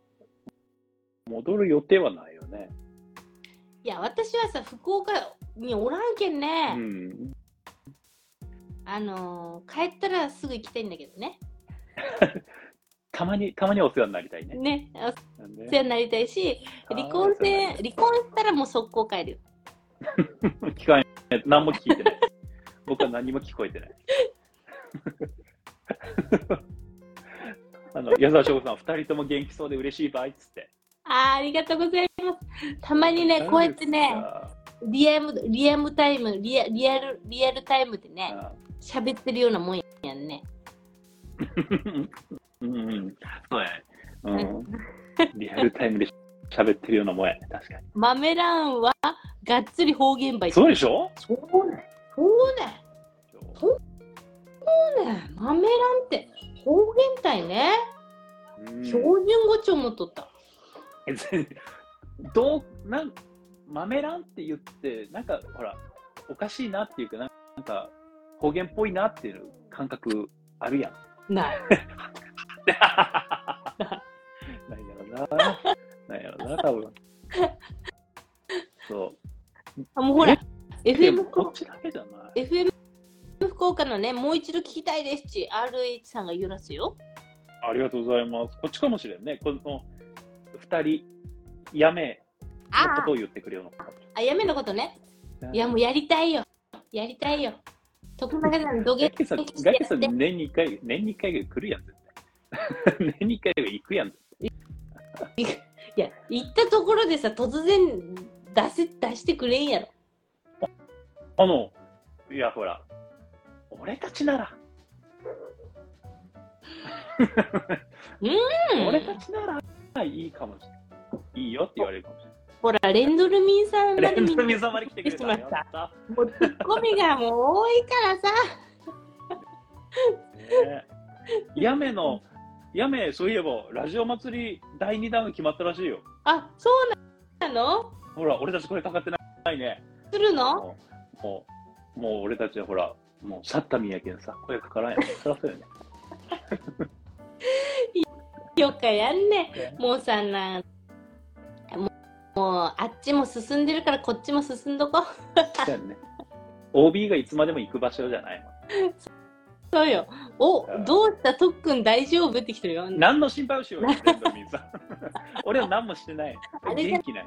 [SPEAKER 3] 戻る予定はないよね。
[SPEAKER 2] いや、私はさ、福岡におらんけん
[SPEAKER 3] う
[SPEAKER 2] ね。
[SPEAKER 3] ん。
[SPEAKER 2] あのー、帰ったらすぐ行きたいんだけどね。*laughs*
[SPEAKER 3] たまに、たまにお世話になりたいね。
[SPEAKER 2] ね、お世話になりたいし、離婚して、離婚したらもう速攻帰るよ。*laughs*
[SPEAKER 3] 聞かない。何も聞いてない。僕は何も聞こえてない。あの、矢沢翔吾さん、二人とも元気そうで嬉しい場合っつって。
[SPEAKER 2] あーありがとうございます。たまにね、こうやってね、リアム、リアムタイム、リアリアル、リアルタイムでね、
[SPEAKER 3] あ
[SPEAKER 2] 喋ってるようなもんやんね。*laughs*
[SPEAKER 3] うんうん、そうやね。うん。リアルタイムで喋ってるようなもんやね。確かに。
[SPEAKER 2] 豆蘭はがっつり方言ばい。
[SPEAKER 3] そうでしょ？
[SPEAKER 2] そうね。そうね。そうね。豆蘭って方言体ね。
[SPEAKER 3] うん
[SPEAKER 2] 標準語帳も取った。
[SPEAKER 3] どう、なん、豆ランって言って、なんか、ほら、おかしいなっていうか、なんなんか、方言っぽいなっていう感覚あるやん。
[SPEAKER 2] ない。*laughs* *laughs*
[SPEAKER 3] ないやろな。ないやろな、多分。そう。
[SPEAKER 2] あ、もうほら、
[SPEAKER 3] で
[SPEAKER 2] FM
[SPEAKER 3] も
[SPEAKER 2] 福
[SPEAKER 3] こっちだけじゃない。
[SPEAKER 2] FM 福岡のね、もう一度聞きたいですし、RH さんが言うらすよ。
[SPEAKER 3] ありがとうございます。こっちかもしれんね。この二人、やめのことを言ってくれるのかもし
[SPEAKER 2] あ、やめのことね。
[SPEAKER 3] い。
[SPEAKER 2] いや、もうやりたいよ。やりたいよ。徳永さん、土下
[SPEAKER 3] ガッキーさん、
[SPEAKER 2] して
[SPEAKER 3] ガッキーさん。年に一回、年に一回ぐらい来るやん。年に一回ぐらい行くやん。
[SPEAKER 2] いや、行ったところでさ、突然出せ出してくれんやろ。
[SPEAKER 3] あの、いや、ほら、俺たちなら、
[SPEAKER 2] うん。
[SPEAKER 3] 俺たちならいいかもしれない。いいよって言われるかもし
[SPEAKER 2] ほら、レンドルミンさんま
[SPEAKER 3] れない。レンドミンさんまで来てくれた。
[SPEAKER 2] たもうツッコミがもう多いからさ。*laughs*
[SPEAKER 3] ねやめの、やめ、そういえば、ラジオ祭り第2弾が決まったらしいよ。
[SPEAKER 2] あ、そうなの？
[SPEAKER 3] ほら、俺たちこれかかってないね。
[SPEAKER 2] するの？
[SPEAKER 3] もう、もう、俺たちはほら、もう、去ったみやけんさ、声かからんやん。そりゃそうよね。*laughs*
[SPEAKER 2] よかやんね。もうさな、もう、もうあっちも進んでるからこっちも進んどこ。
[SPEAKER 3] そうやんね。OB がいつまでも行く場所じゃない *laughs*
[SPEAKER 2] そうよ。お
[SPEAKER 3] う、ん
[SPEAKER 2] どうした？とっくん大丈夫ってきてるよ。
[SPEAKER 3] 何の心配をしようよ。*laughs* 俺は何もしてない。
[SPEAKER 2] あれじゃ
[SPEAKER 3] 元気ない。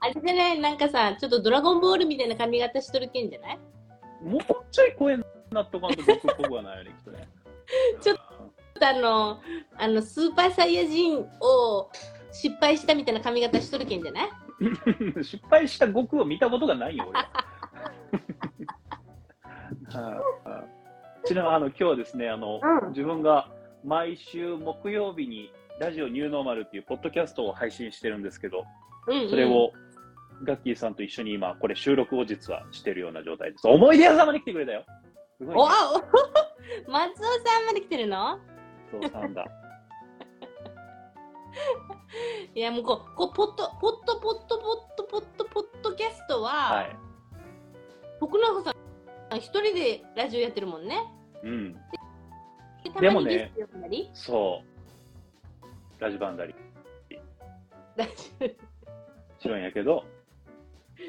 [SPEAKER 2] あれじゃない？なんかさ、ちょっとドラゴンボールみたいな髪型しとるけんじゃない？
[SPEAKER 3] もうちょい声になっとかんと僕っぽくはないよね、きっとね。*laughs*
[SPEAKER 2] ちょっあの、あの、スーパーサイヤ人を失敗したみたいな髪型しとるけんじゃない？
[SPEAKER 3] と。*laughs* 失敗した悟空を見たことがないよ、俺は。はいはいちなみにあの今日はですねあの、
[SPEAKER 2] うん
[SPEAKER 3] 自分が毎週木曜日にラジオニューノーマルっていうポッドキャストを配信してるんですけど、
[SPEAKER 2] うん、うん。
[SPEAKER 3] それをガッキーさんと一緒に今、これ収録を実はしてるような状態です。思い出屋さんまで来てくれたよ。すごい、ね。
[SPEAKER 2] お *laughs* 松尾さんまで来てるの？
[SPEAKER 3] そうさんだ。
[SPEAKER 2] いやもうこうこうポットポットポットポットポットポッドキャストは、
[SPEAKER 3] はい。
[SPEAKER 2] 徳永さん一人でラジオやってるもんね。
[SPEAKER 3] うん。
[SPEAKER 2] でた
[SPEAKER 3] でもねそう。ラジバンダリ。
[SPEAKER 2] ラジ
[SPEAKER 3] しろんやけど、
[SPEAKER 2] オ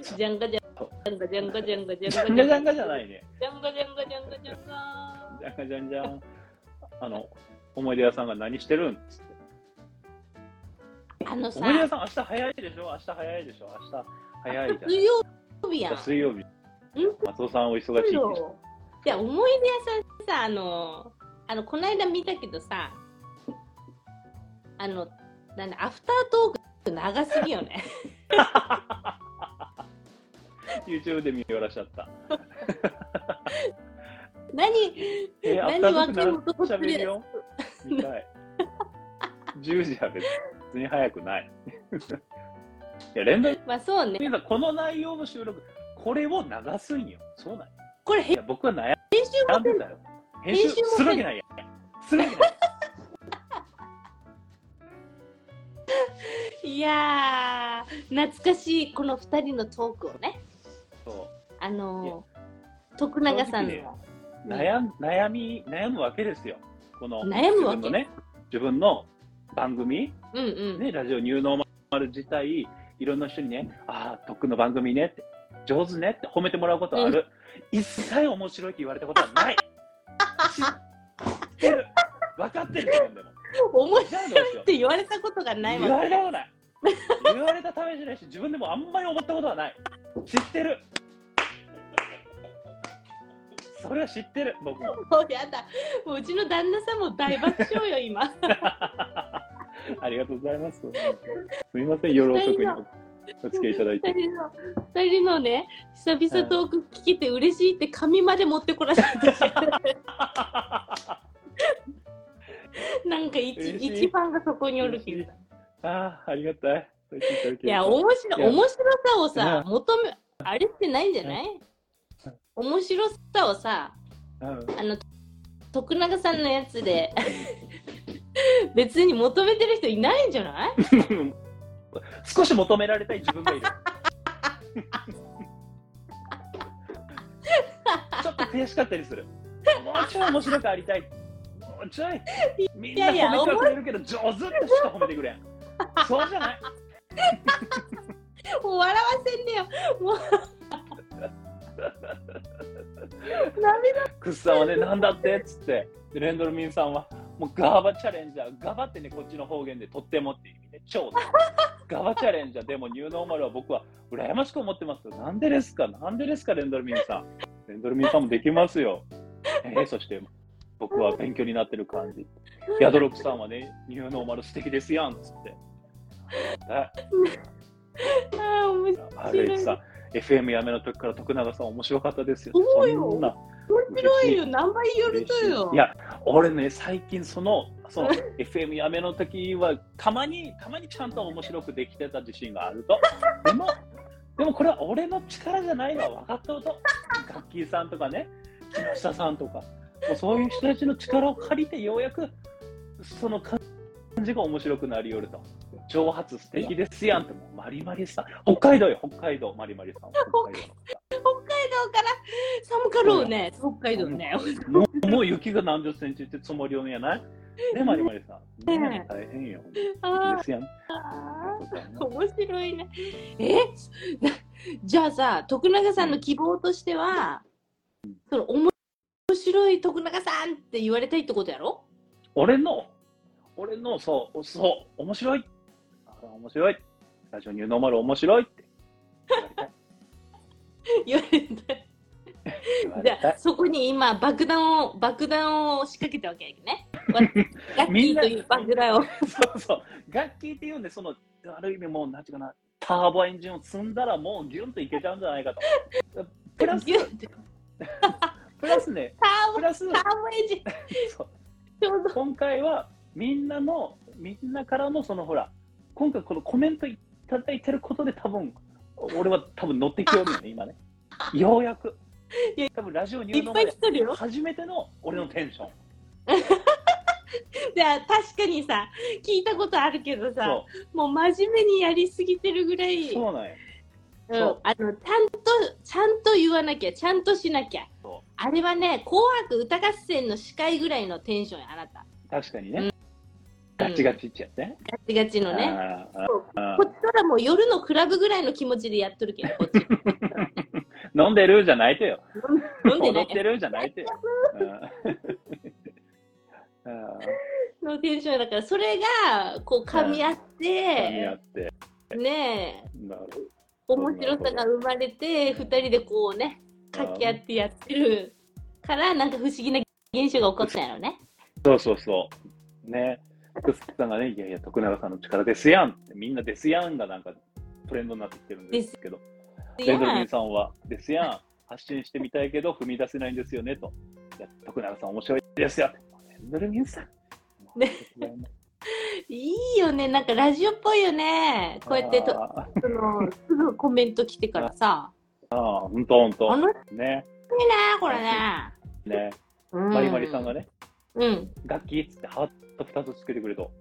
[SPEAKER 2] ジャンガジャンガジャンガジャンガジャンガ
[SPEAKER 3] ジャンガジャンガじゃないね。
[SPEAKER 2] ジャンガジャンガジャンガジャンガ
[SPEAKER 3] ジャンガジャンジャン。あの、思い出屋さんが何してるんつって。
[SPEAKER 2] あのさ
[SPEAKER 3] 思い出屋さん、明日早いでしょ？明日早いでしょ？明日早いじゃん。
[SPEAKER 2] 水曜日やん。
[SPEAKER 3] 水曜日。
[SPEAKER 2] ん
[SPEAKER 3] 松尾さんお忙しい
[SPEAKER 2] いや思い出屋さんさあのあのこの間見たけどさあのなんだアフタートーク長すぎよね
[SPEAKER 3] YouTube で見よらしちゃった。
[SPEAKER 2] 何
[SPEAKER 3] えー、
[SPEAKER 2] 何若い男
[SPEAKER 3] 喋るよ。見たい。10時は別に早くない。*laughs* いや、連絡
[SPEAKER 2] まあそうね
[SPEAKER 3] この内容の収録、これを流すんよ。そうなんよ
[SPEAKER 2] これ編
[SPEAKER 3] いや、僕は悩
[SPEAKER 2] 編集も
[SPEAKER 3] んでたよ。編集
[SPEAKER 2] 編集も
[SPEAKER 3] するわけないやん。するわけない。*laughs*
[SPEAKER 2] いやー懐かしいこの2人のトークをね
[SPEAKER 3] そ
[SPEAKER 2] あの徳永さんの、
[SPEAKER 3] 悩ん悩み、悩むわけですよ。この
[SPEAKER 2] 悩むわけ？
[SPEAKER 3] 自分のね、自分の番組、
[SPEAKER 2] うんうん、
[SPEAKER 3] ね、ラジオニューノーマル自体、いろんな人にね、ああ、特訓の番組ねって、上手ねって褒めてもらうことはある。一切面白いって言われたことはない。知ってる。分かってる自分でも。
[SPEAKER 2] 面
[SPEAKER 3] じゃあどうしよう
[SPEAKER 2] 白いって言われたことがない
[SPEAKER 3] 言わ
[SPEAKER 2] わ
[SPEAKER 3] れたことない。言われたためじゃないし、自分でもあんまり思ったことはない。知ってるそれは知ってる、僕も。
[SPEAKER 2] もうやだ。もううちの旦那さんも大爆笑よ、今。*laughs*
[SPEAKER 3] ありがとうございます。すみません、夜遅くにお付き合いいただいて。
[SPEAKER 2] 二人の、二人のね、久々トーク聞けて嬉しいって紙まで持ってこらし。なんか一一番がそこにおるけど。
[SPEAKER 3] ああ、ありがたい。い
[SPEAKER 2] や、面白面白さをさ、
[SPEAKER 3] う
[SPEAKER 2] 求め、あれってないんじゃない？面白さをさ、
[SPEAKER 3] うん。
[SPEAKER 2] あの、徳永さんのやつで、*laughs* 別に求めてる人いないんじゃない？*laughs*
[SPEAKER 3] 少し求められたい自分がいる。*laughs* ちょっと悔しかったりする。もうちょい面白くありたい。もうちょい。みんな褒めてはくれるけど、上手ってしか褒めてくれん。そうじゃない。*laughs*
[SPEAKER 2] もう笑わせんねよ。もう。涙
[SPEAKER 3] クッさんはね、なんだってっつって、でレンドルミンさんは、もうガーバチャレンジャー、ガバってね、こっちの方言でとってもっていう意味で、超ガバチャレンジャー、でもニューノーマルは僕は羨ましく思ってますよ。なんでですか？なんでですか、レンドルミンさん。レンドルミンさんもできますよ。えー、そして、僕は勉強になってる感じ。ヤドロクさんはね、ニューノーマル素敵ですやんっつって。あ *laughs*
[SPEAKER 2] あー面白い。
[SPEAKER 3] さ、FM やめの時から徳永さん面白かったですよ
[SPEAKER 2] そ
[SPEAKER 3] んな
[SPEAKER 2] 面白いよ。何倍よるとよ。
[SPEAKER 3] いや、俺ね、最近その、その *laughs* FM やめの時は、たまに、たまにちゃんと面白くできてた自信があると。でも、でもこれは俺の力じゃないのは分かったこと。ガッキーさんとかね、木下さんとか、もうそういう人たちの力を借りて、ようやく、その感じが面白くなりよると。蒸発素敵ですやんって、もうマリマリさん。北海道よ、北海道、マリマリさん。北海道の
[SPEAKER 2] から寒かろうね。北海道ね。
[SPEAKER 3] もう *laughs* もう雪が何十センチって積もりようやない？ね、マリマリさん。ね、大変よ。
[SPEAKER 2] あ
[SPEAKER 3] ですやん。
[SPEAKER 2] あー、面白いね。え？な *laughs* じゃあさ、徳永さんの希望としては、その面白い徳永さんって言われたいってことやろ？
[SPEAKER 3] 俺の、俺の、そう、そう、面白い。あ面白い。ラジオニューノーマル面白いって *laughs* 言われた
[SPEAKER 2] じゃあ、そこに今、爆弾を、爆弾を仕掛けたわけやけどね。わ *laughs* ガッキーという爆弾を。
[SPEAKER 3] そうそう。楽器っていうんで、その、ある意味もう、なんていうかな、ターボエンジンを積んだらもうギュンといけちゃうんじゃないかと。プラス、*laughs* プラスね、
[SPEAKER 2] ターボ、
[SPEAKER 3] プラス、
[SPEAKER 2] ターボエンジン。
[SPEAKER 3] そう
[SPEAKER 2] ちょうど。
[SPEAKER 3] 今回はみんなの、みんなからのそのほら、今回このコメントいただいてることで多分、俺は多分乗ってきよるよね、*laughs* 今ね。ようやく
[SPEAKER 2] いや。
[SPEAKER 3] 多分ラジオニュ
[SPEAKER 2] いっぱい
[SPEAKER 3] ーノーマル
[SPEAKER 2] 来てるよ。
[SPEAKER 3] 初めての俺のテンション。*laughs*
[SPEAKER 2] じゃあ、確かにさ、聞いたことあるけどさ、
[SPEAKER 3] そ
[SPEAKER 2] もう真面目にやりすぎてるぐら
[SPEAKER 3] う、
[SPEAKER 2] い、
[SPEAKER 3] そうなんや。
[SPEAKER 2] あの、ちゃんと、ちゃんと言わなきゃ、ちゃんとしなきゃ。
[SPEAKER 3] そ
[SPEAKER 2] あれはね、紅白歌合戦の司会ぐらいのテンションや、あなた。
[SPEAKER 3] 確かにね。ガチガチっちゃってね。
[SPEAKER 2] ガチガチのね。こっちからもう夜のクラブぐらいの気持ちでやっとるけど、こっち。*laughs*
[SPEAKER 3] 飲んでるじゃないとよ。
[SPEAKER 2] 飲んでない
[SPEAKER 3] 踊ってるじゃないとよ。*laughs*
[SPEAKER 2] のテンションだから、それが、こう、噛み合っ
[SPEAKER 3] 噛み合
[SPEAKER 2] て、
[SPEAKER 3] って。
[SPEAKER 2] ねえ、
[SPEAKER 3] なる
[SPEAKER 2] 面白さが生まれて、二人でこうね、掛け合ってやってるから、なんか不思議な現象が起こったんやろね。
[SPEAKER 3] そうそうそう。ね。クスさんがね、いやいや、徳永さんの力ですやんって、みんなですやんがなんかトレンドになってきてるんですけど、レンドルミンさんは、ですやん、発信してみたいけど踏み出せないんですよねと。いや徳永さん面白いですよ。レンドルミンさん。
[SPEAKER 2] ね *laughs* いいよね、なんかラジオっぽいよね。こうやってと
[SPEAKER 3] あ
[SPEAKER 2] そのすぐコメント来てからさ、
[SPEAKER 3] ーあー、ほんとほんと
[SPEAKER 2] あ。のいい
[SPEAKER 3] ね。
[SPEAKER 2] ね、これね。
[SPEAKER 3] ね。
[SPEAKER 2] うん
[SPEAKER 3] マリマリさんがね、
[SPEAKER 2] うん。
[SPEAKER 3] 楽器っつってハート2つつけてくれと、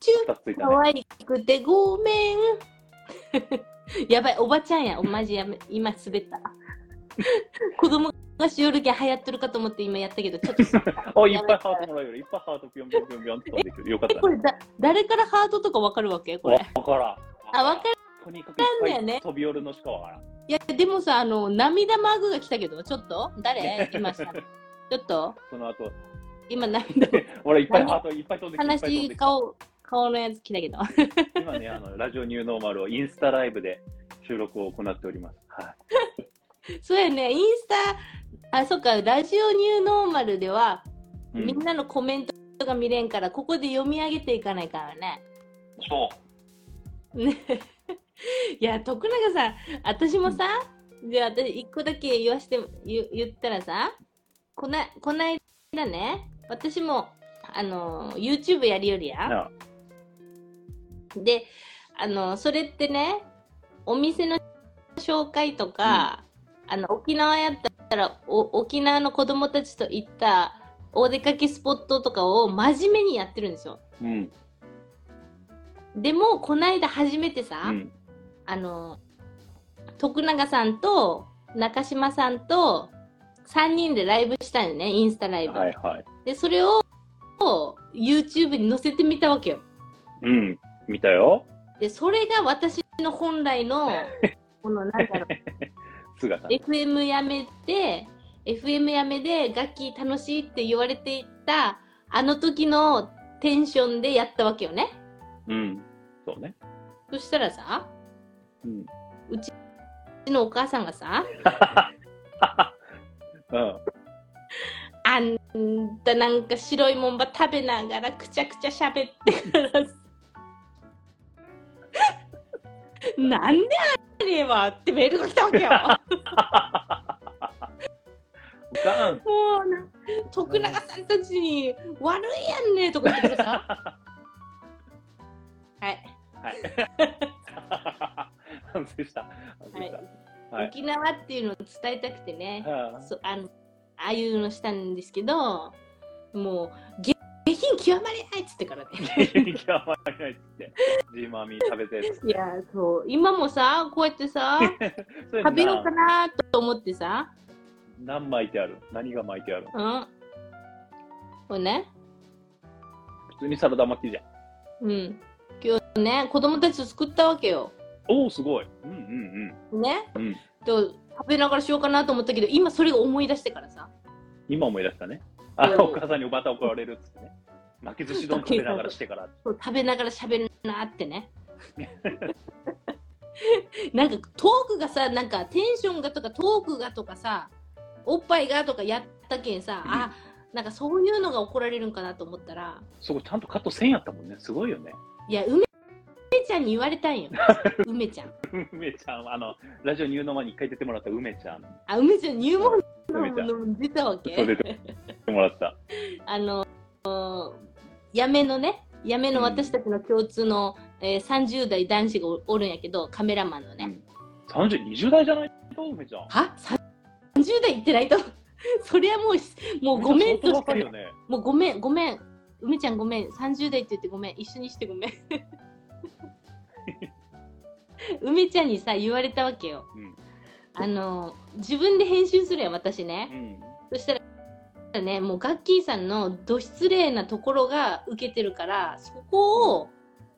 [SPEAKER 2] チ
[SPEAKER 3] 2つつい
[SPEAKER 2] ュー
[SPEAKER 3] たね。
[SPEAKER 2] 可愛くてごめん。*laughs* やばい、おばちゃんや。おまじやめ、今滑った。*laughs* 子供がしおるけん流行ってるかと思って今やったけど、ちょっと。*laughs*
[SPEAKER 3] あ、いっぱいハートもらえる。いっぱいハートピョンピョンピョンピョンって飛んでくる。よかっ
[SPEAKER 2] え、
[SPEAKER 3] たね。
[SPEAKER 2] これだ、誰からハートとかわかるわけ？これ。
[SPEAKER 3] わからん。
[SPEAKER 2] あ、わかる。
[SPEAKER 3] とにかくい飛び寄るのしかわからん。
[SPEAKER 2] いや、でもさ、あの、涙マークが来たけど、ちょっと誰？今さ、ちょっと
[SPEAKER 3] その後、
[SPEAKER 2] 今涙、*laughs*
[SPEAKER 3] 俺いっぱいハートいっぱい飛んできた。
[SPEAKER 2] 悲しい顔、顔のやつ来たけど。*laughs*
[SPEAKER 3] 今ね、あの、ラジオニューノーマルをインスタライブで収録を行っております。は *laughs*
[SPEAKER 2] そうやね、インスタ、あ、そっか、ラジオニューノーマルでは、
[SPEAKER 3] い。
[SPEAKER 2] みんなのコメントが見れんから、ここで読み上げていかないからね。
[SPEAKER 3] そう。
[SPEAKER 2] ねいや、徳永さん、私もさ、じゃあ私、一個だけ言わして言言ったらさ、こなこないだね、私も、あの、YouTube やりよりや。
[SPEAKER 3] な
[SPEAKER 2] で、あの、それってね、お店の紹介とか、あの、沖縄やったらお、沖縄の子供たちと行ったお出かけスポットとかを真面目にやってるんですよ。
[SPEAKER 3] うん。
[SPEAKER 2] でも、こないだ初めてさ、
[SPEAKER 3] うん。
[SPEAKER 2] あの、徳永さんと中島さんと3人でライブしたよね、インスタライブ。
[SPEAKER 3] はいはい。
[SPEAKER 2] で、それを YouTube に載せてみたわけよ。
[SPEAKER 3] うん。見たよ。
[SPEAKER 2] で、それが私の本来の、*laughs* この、なんだろう、
[SPEAKER 3] 姿。
[SPEAKER 2] FM やめて、FM やめで楽器楽しいって言われていた、あの時のテンションでやったわけよね。
[SPEAKER 3] うん。そうね。
[SPEAKER 2] そしたらさ、
[SPEAKER 3] うん。
[SPEAKER 2] うちのお母さんがさ、*laughs*
[SPEAKER 3] うん。
[SPEAKER 2] あんたなんか白いもんば食べながらくちゃくちゃ喋ってからさなんであれはってメールが来たわけよ。もうな、徳永さんたちに悪いやんねとか言ってさ。はい。
[SPEAKER 3] はい。*laughs* 反省した。反省した。はい。
[SPEAKER 2] 沖縄っていうのを伝えたくてね、
[SPEAKER 3] は
[SPEAKER 2] そあのああいうのしたんですけど、もう、下下品極まりないっつってからね。
[SPEAKER 3] い。極まりないっつって。ジーマーミー食べて。
[SPEAKER 2] いや、そう、今もさ、こうやってさ、*laughs* 食べようか
[SPEAKER 3] な
[SPEAKER 2] なと思ってさ、
[SPEAKER 3] 何巻いてある？何が巻いてある
[SPEAKER 2] うん。これね、
[SPEAKER 3] 普通にサラダ巻きじゃん。
[SPEAKER 2] うん。今日ね、子供たちと作ったわけよ。
[SPEAKER 3] おお、すごい。うんうん
[SPEAKER 2] ね。
[SPEAKER 3] うん。うん。
[SPEAKER 2] で食べながらしようかなと思ったけど、今それが思い出してからさ。
[SPEAKER 3] 今思い出したね。あ、
[SPEAKER 2] うん
[SPEAKER 3] お母さんにまた怒られるっつってね。巻き寿司丼食べながらしてから。*laughs*
[SPEAKER 2] そう食べながら喋るなってね。*laughs* なんかトークがさ、なんかテンションがとかトークがとかさ、おっぱいがとかやったけんさ、あ、なんかそういうのが怒られるんかなと思ったら、
[SPEAKER 3] そこちゃんとカットせんやったもんね。すごいよね。
[SPEAKER 2] いや、梅ちゃんに言われたんよ。*laughs* 梅ちゃん。
[SPEAKER 3] 梅ちゃん、あの、ラジオニューノマに一回出てもらった梅ちゃん。
[SPEAKER 2] あ、梅ちゃん入門
[SPEAKER 3] 梅ちゃん。
[SPEAKER 2] の出たわ
[SPEAKER 3] そう
[SPEAKER 2] け
[SPEAKER 3] 出てもらった。
[SPEAKER 2] あの、やめのね、やめの私たちの共通の、えー30代男子がおおるんやけど、カメラマンのね。
[SPEAKER 3] うん。30、20代じゃないと梅ちゃん。
[SPEAKER 2] は ?30 代行ってないと？*laughs* そりゃもう、もうごめんとしか
[SPEAKER 3] ね。
[SPEAKER 2] もうごめん、ごめん。梅ちゃんごめん。30代って言ってごめん。一緒にしてごめん。梅ちゃんにさ、言われたわけよ。
[SPEAKER 3] うん。
[SPEAKER 2] あの、自分で編集するやん、私ね。
[SPEAKER 3] うん。
[SPEAKER 2] そしたら、ね、もうガッキーさんのど失礼なところが受けてるから、そこを、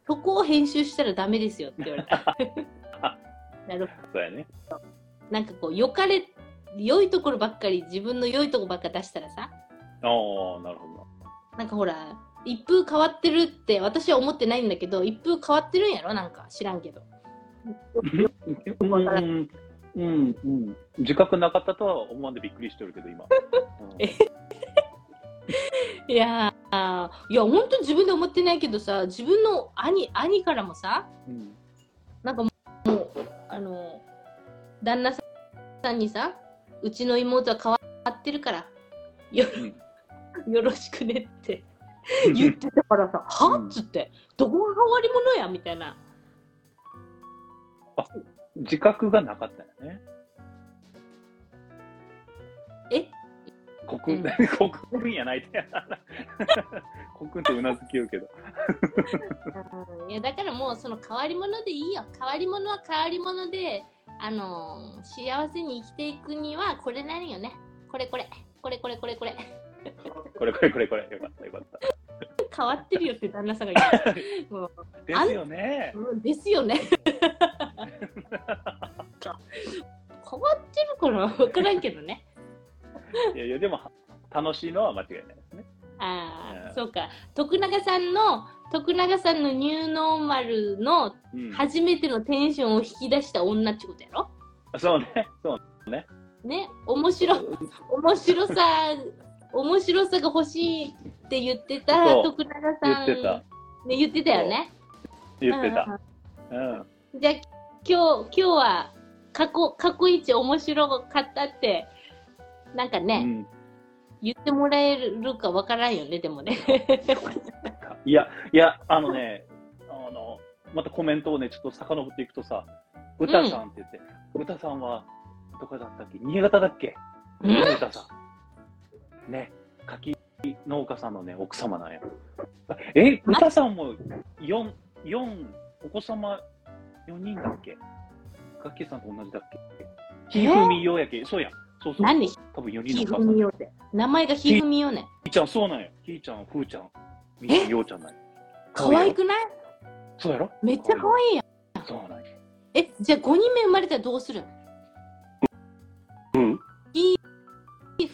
[SPEAKER 2] そこを編集したらダメですよって言われた。*laughs* なるほ
[SPEAKER 3] そうやね。
[SPEAKER 2] ど。なんかこう、良かれ、良いところばっかり、自分の良いところばっか出したらさ、
[SPEAKER 3] ああ、なるほど。
[SPEAKER 2] なんかほら、一風変わってるって私は思ってないんだけど、一風変わってるんやろ？なんか知らんけど。
[SPEAKER 3] うん、うん、うん。自覚なかったとは思わんでびっくりしてるけど、今。*laughs* うん。
[SPEAKER 2] いやー、いや、ほんと自分で思ってないけどさ、自分の兄、兄からもさ、
[SPEAKER 3] うん。
[SPEAKER 2] なんかもう、もうあの、旦那さんにさ、うちの妹は変わってるから、よよろしくねって言ってたからさ、は
[SPEAKER 3] うん。
[SPEAKER 2] っつって、どこが変わり者やみたいな。
[SPEAKER 3] あ、自覚がなかったよね。
[SPEAKER 2] え？
[SPEAKER 3] 国、
[SPEAKER 2] うん、*laughs*
[SPEAKER 3] 国分やないで。国とうなずきようけど
[SPEAKER 2] いや、だからもうその変わり者でいいよ。変わり者は変わり者で、あのー、幸せに生きていくにはこれなるよね。これこれ。これこれこれこれ。*laughs*
[SPEAKER 3] これこれこれこれ。よかったよかった。
[SPEAKER 2] 変わってるよって旦那さんが言っう *laughs*
[SPEAKER 3] ですよね。
[SPEAKER 2] うんですよね。*laughs* 変わってるから分からんけどね。
[SPEAKER 3] いやいや、でも楽しいのは間違いないですね。
[SPEAKER 2] ああ、
[SPEAKER 3] うん。
[SPEAKER 2] そうか。徳永さんの徳永さんのニューノーマルの
[SPEAKER 3] うん、
[SPEAKER 2] 初めてのテンションを引き出した女ってことやろ？
[SPEAKER 3] そうね、そう。
[SPEAKER 2] ね、面白、面白さ、面白さが欲しいって言ってた徳永さん。
[SPEAKER 3] 言ってた。
[SPEAKER 2] ね、言ってたよね。
[SPEAKER 3] 言ってた。
[SPEAKER 2] うん
[SPEAKER 3] うん。
[SPEAKER 2] うんじゃあ、今日、今日は、過去、過去一面白かったって、なんかね、
[SPEAKER 3] うん
[SPEAKER 2] 言ってもらえるかわからんよね、でもね。*laughs*
[SPEAKER 3] いや、いや、あのね、あの、またコメントをね、ちょっと遡っていくとさ、歌さんって言って、歌さんは、どこだったっけ？新潟だっけ？
[SPEAKER 2] うん
[SPEAKER 3] 歌さん。ね、柿農家さんのね、奥様なんや。え、歌さんも4、四お子様4人だっけ？柿さんと同じだっけ？ひふみようやけ？そうやん。そうそう。
[SPEAKER 2] 何？
[SPEAKER 3] 多分4
[SPEAKER 2] ひふ
[SPEAKER 3] 人のお母さん。
[SPEAKER 2] みよって。名前がひふみよね。
[SPEAKER 3] ひーちゃん、そうなんや。ひーちゃん、ふーちゃん、みーようちゃんなんや。
[SPEAKER 2] 可愛くない？
[SPEAKER 3] そうやろ？
[SPEAKER 2] めっちゃ可愛いやん。
[SPEAKER 3] そうなんや。
[SPEAKER 2] え、じゃあ5人目生まれたらどうする？
[SPEAKER 3] うん
[SPEAKER 2] ひ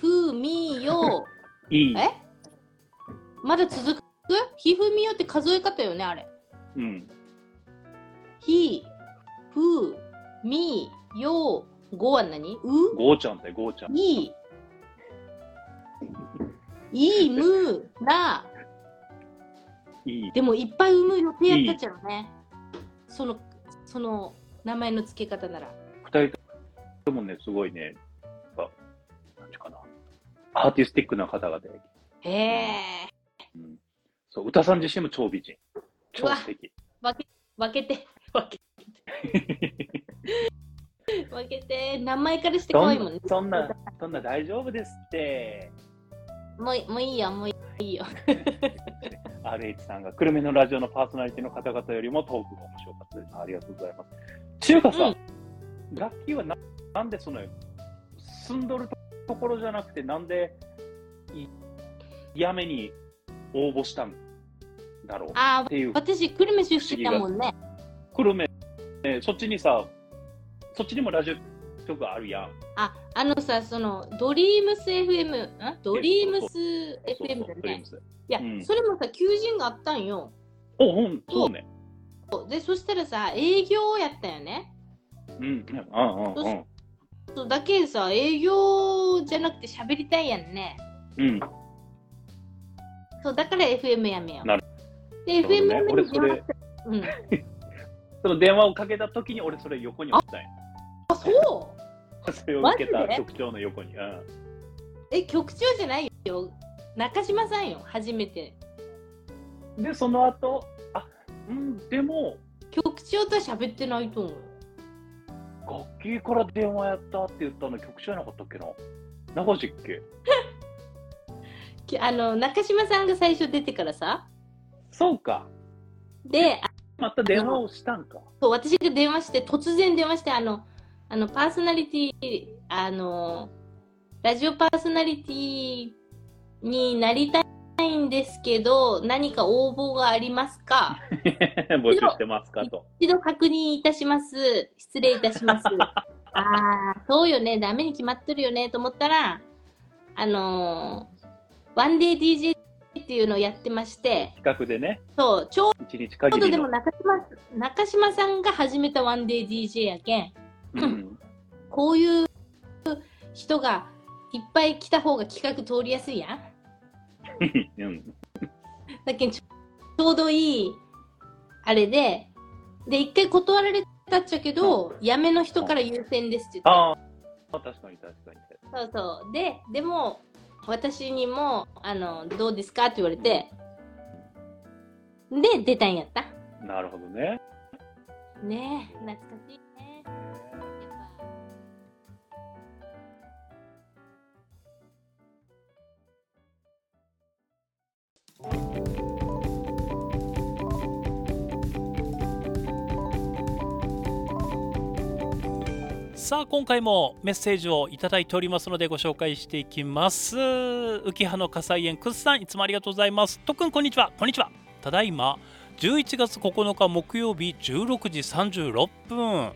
[SPEAKER 2] ふみよ。
[SPEAKER 3] いい。
[SPEAKER 2] え？まだ続く？ひふみよって数え方よね、あれ。
[SPEAKER 3] うん。
[SPEAKER 2] ひ、ふ、み、よ、ごは何？う？
[SPEAKER 3] ゴーちゃんだよ、ゴーちゃん。
[SPEAKER 2] い、い、む、な。
[SPEAKER 3] いい。
[SPEAKER 2] でもいっぱい産む予定やったっちゃうね。その、その名前の付け方なら。
[SPEAKER 3] 二人ともね、すごいね、アーティスティックな方々や
[SPEAKER 2] へえ。
[SPEAKER 3] うん。そう、歌さん自身も超美人。超素敵。
[SPEAKER 2] 分け、分けて、分けて。分けて、名前からして可
[SPEAKER 3] そ
[SPEAKER 2] 愛いもんね。
[SPEAKER 3] んそんな、そんな大丈夫ですって。
[SPEAKER 2] もうもういいよ、もういいよ。*laughs*
[SPEAKER 3] RH さんが、久留米のラジオのパーソナリティの方々よりもトークが面白かったです。ありがとうございます。ちゅうかさ、ラッキーはななんでその、住んどるところじゃなくて、なんで、いやめに応募したんだろうっていう、
[SPEAKER 2] 私、久留米出身だもんね。
[SPEAKER 3] 久留米、ね、そっちにさ、そっちにもラジオ局あるやん。
[SPEAKER 2] あ、あのさ、その、ドリームス FM、ん？ドリームス FM だねいや、
[SPEAKER 3] うん
[SPEAKER 2] それもさ、求人があったんよ。
[SPEAKER 3] お、ほん、そうね。
[SPEAKER 2] で、そしたらさ、営業やったよね。
[SPEAKER 3] うん、うん、うん、うん。
[SPEAKER 2] そうだけさ、営業じゃなくて喋りたいやんね。
[SPEAKER 3] うん、
[SPEAKER 2] そう、だから FM やめよう。
[SPEAKER 3] なる
[SPEAKER 2] で、FM やめ
[SPEAKER 3] 俺それ
[SPEAKER 2] うん。*laughs*
[SPEAKER 3] その電話をかけた時に俺それ横におったんや。
[SPEAKER 2] あ、そう？*laughs*
[SPEAKER 3] それを受けた局長の横に。うん。
[SPEAKER 2] え、局長じゃないよ。中島さんよ、初めて。
[SPEAKER 3] で、その後、あ、うん、でも、
[SPEAKER 2] 局長とは喋ってないと思う。
[SPEAKER 3] 楽器から電話やったって言ったの局長じゃなかったっけな？中地っけ
[SPEAKER 2] きあの、中島さんが最初出てからさ、
[SPEAKER 3] そうか。
[SPEAKER 2] で、あ
[SPEAKER 3] また電話をしたんか？
[SPEAKER 2] そう私が電話して、突然電話して、あの、あの、パーソナリティ、あの、ラジオパーソナリティになりたいんですけど、何か応募がありますか？*laughs*
[SPEAKER 3] 募集してますかと。
[SPEAKER 2] 一度確認いたします。失礼いたします。*laughs* ああ、そうよね、ダメに決まってるよね、と思ったら、あのーワンデー DJ っていうのをやってまして、
[SPEAKER 3] 企画でね、
[SPEAKER 2] そう、ちょうど。でも中島中島さんが始めたワンデー DJ やけん、
[SPEAKER 3] うん、
[SPEAKER 2] こういう人がいっぱい来た方が企画通りやすいやん。
[SPEAKER 3] うん。
[SPEAKER 2] だけどちょうどいいあれで、で、一回断られたっちゃけど、辞めの人から優先ですって言って。
[SPEAKER 3] ああ、確かに確かに。
[SPEAKER 2] そうそう。で、でも、私にも、あの、どうですかって言われて、で、出たんやった。
[SPEAKER 3] なるほどね。
[SPEAKER 2] ねえ、懐かしい
[SPEAKER 1] さあ今回もメッセージをいただいておりますのでご紹介していきます。浮葉の火災園くっさんいつもありがとうございます。とくんこんにちは。こんにちは。ただいま11月9日木曜日16時36分。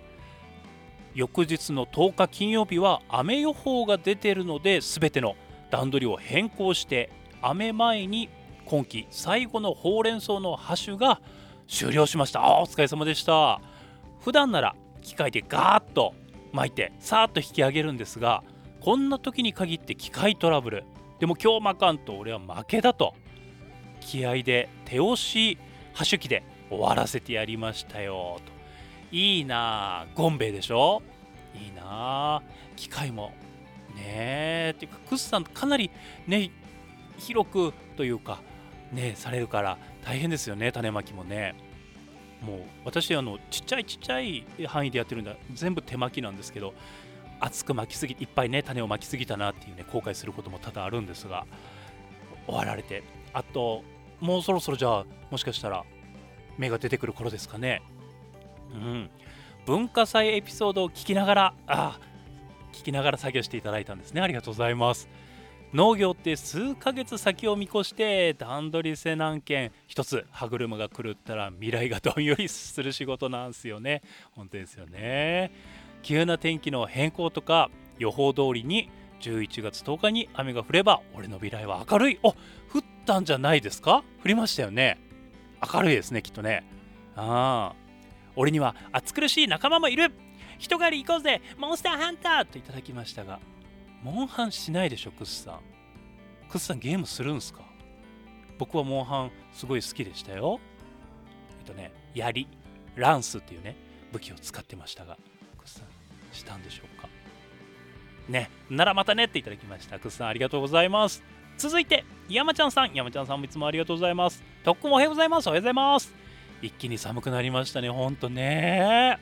[SPEAKER 1] 翌日の10日金曜日は雨予報が出ているので全ての段取りを変更して雨前に今季最後のほうれん草のハッシュが終了しました。お疲れ様でした。普段なら機械でガーッと巻いてさーっと引き上げるんですがこんな時に限って機械トラブル。でも今日巻かんと俺は負けだと。気合で手押しハッシュ機で終わらせてやりましたよ。と。いいなあゴンベイでしょ？いいなあ機械も。ねえっていうかクスさんかなりね広くというかねされるから大変ですよね種まきもね。もう私あのちっちゃいちっちゃい範囲でやってるんだ。全部手巻きなんですけど厚く巻きすぎいっぱいね種を巻きすぎたなっていうね後悔することも多々あるんですが終わられて。あともうそろそろじゃあもしかしたら芽が出てくる頃ですかね。うん。文化祭エピソードを聞きながらあ聞きながら作業していただいたんですね。ありがとうございます。農業って数ヶ月先を見越して段取りせなんけん一つ歯車が狂ったら未来がどんよりする仕事なんすよね。*laughs* 本当ですよね。急な天気の変更とか予報通りに11月10日に雨が降れば俺の未来は明るい。お降ったんじゃないですか？降りましたよね。明るいですねきっとね。ああ。俺には暑苦しい仲間もいる。人狩り行こうぜ。モンスターハンターといただきましたがモンハンしないでしょクスさん。クスさんゲームするんすか？僕はモンハンすごい好きでしたよ。えっとね槍。ランスっていうね武器を使ってましたが。クスさんしたんでしょうか？ねならまたねっていただきました。クスさんありがとうございます。続いて山ちゃんさん。山ちゃんさんもいつもありがとうございます。とっくもおはようございます。おはようございます。一気に寒くなりましたね。ほんとね。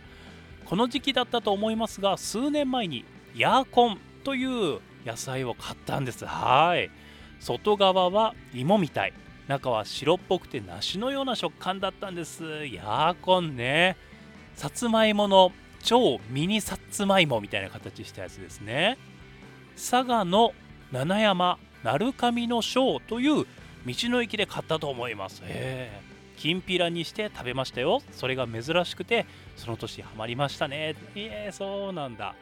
[SPEAKER 1] この時期だったと思いますが数年前にヤーコンという野菜を買ったんです。はい。外側は芋みたい。中は白っぽくて梨のような食感だったんです。ヤーコンね。さつまいもの。超ミニさつまいもみたいな形したやつですね。佐賀の七山鳴神の章という道の駅で買ったと思います。えきんぴらにして食べましたよ。それが珍しくてその年ハマりましたね。ええそうなんだ。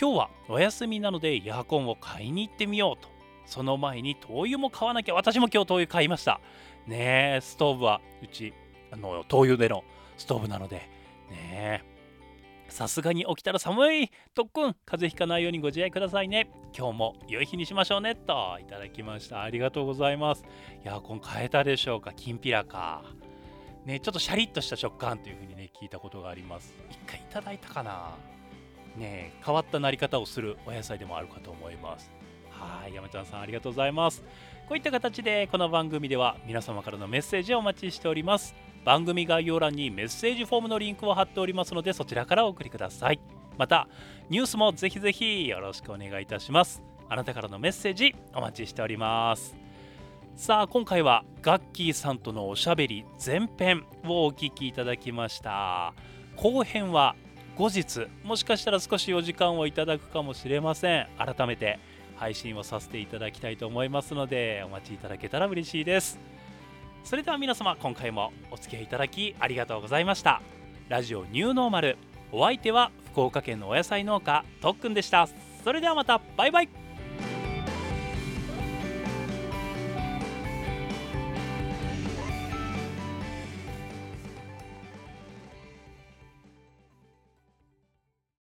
[SPEAKER 1] 今日はお休みなのでヤーコンを買いに行ってみようと。その前に灯油も買わなきゃ。私も今日灯油買いました。ねえストーブはうちあの灯油でのストーブなので。ねえさすがに起きたら寒い。特訓風邪ひかないようにご自愛くださいね。今日も良い日にしましょうね。といただきました。ありがとうございます。ヤーコン変えたでしょうか？きんぴらか。ねちょっとシャリッとした食感というふうにね聞いたことがあります。一回いただいたかな。ね変わったなり方をするお野菜でもあるかと思います。はい山ちゃんさんありがとうございます。こういった形でこの番組では皆様からのメッセージをお待ちしております。番組概要欄にメッセージフォームのリンクを貼っておりますのでそちらからお送りください。またニュースもぜひぜひよろしくお願いいたします。あなたからのメッセージお待ちしております。さあ今回はガッキーさんとのおしゃべり前編をお聞きいただきました。後編は後日もしかしたら少しお時間をいただくかもしれません。改めて配信をさせていただきたいと思いますのでお待ちいただけたら嬉しいです。それでは皆様今回もお付き合いいただきありがとうございました。ラジオニューノーマル。お相手は福岡県のお野菜農家とっくんでした。それではまた。バイバイ。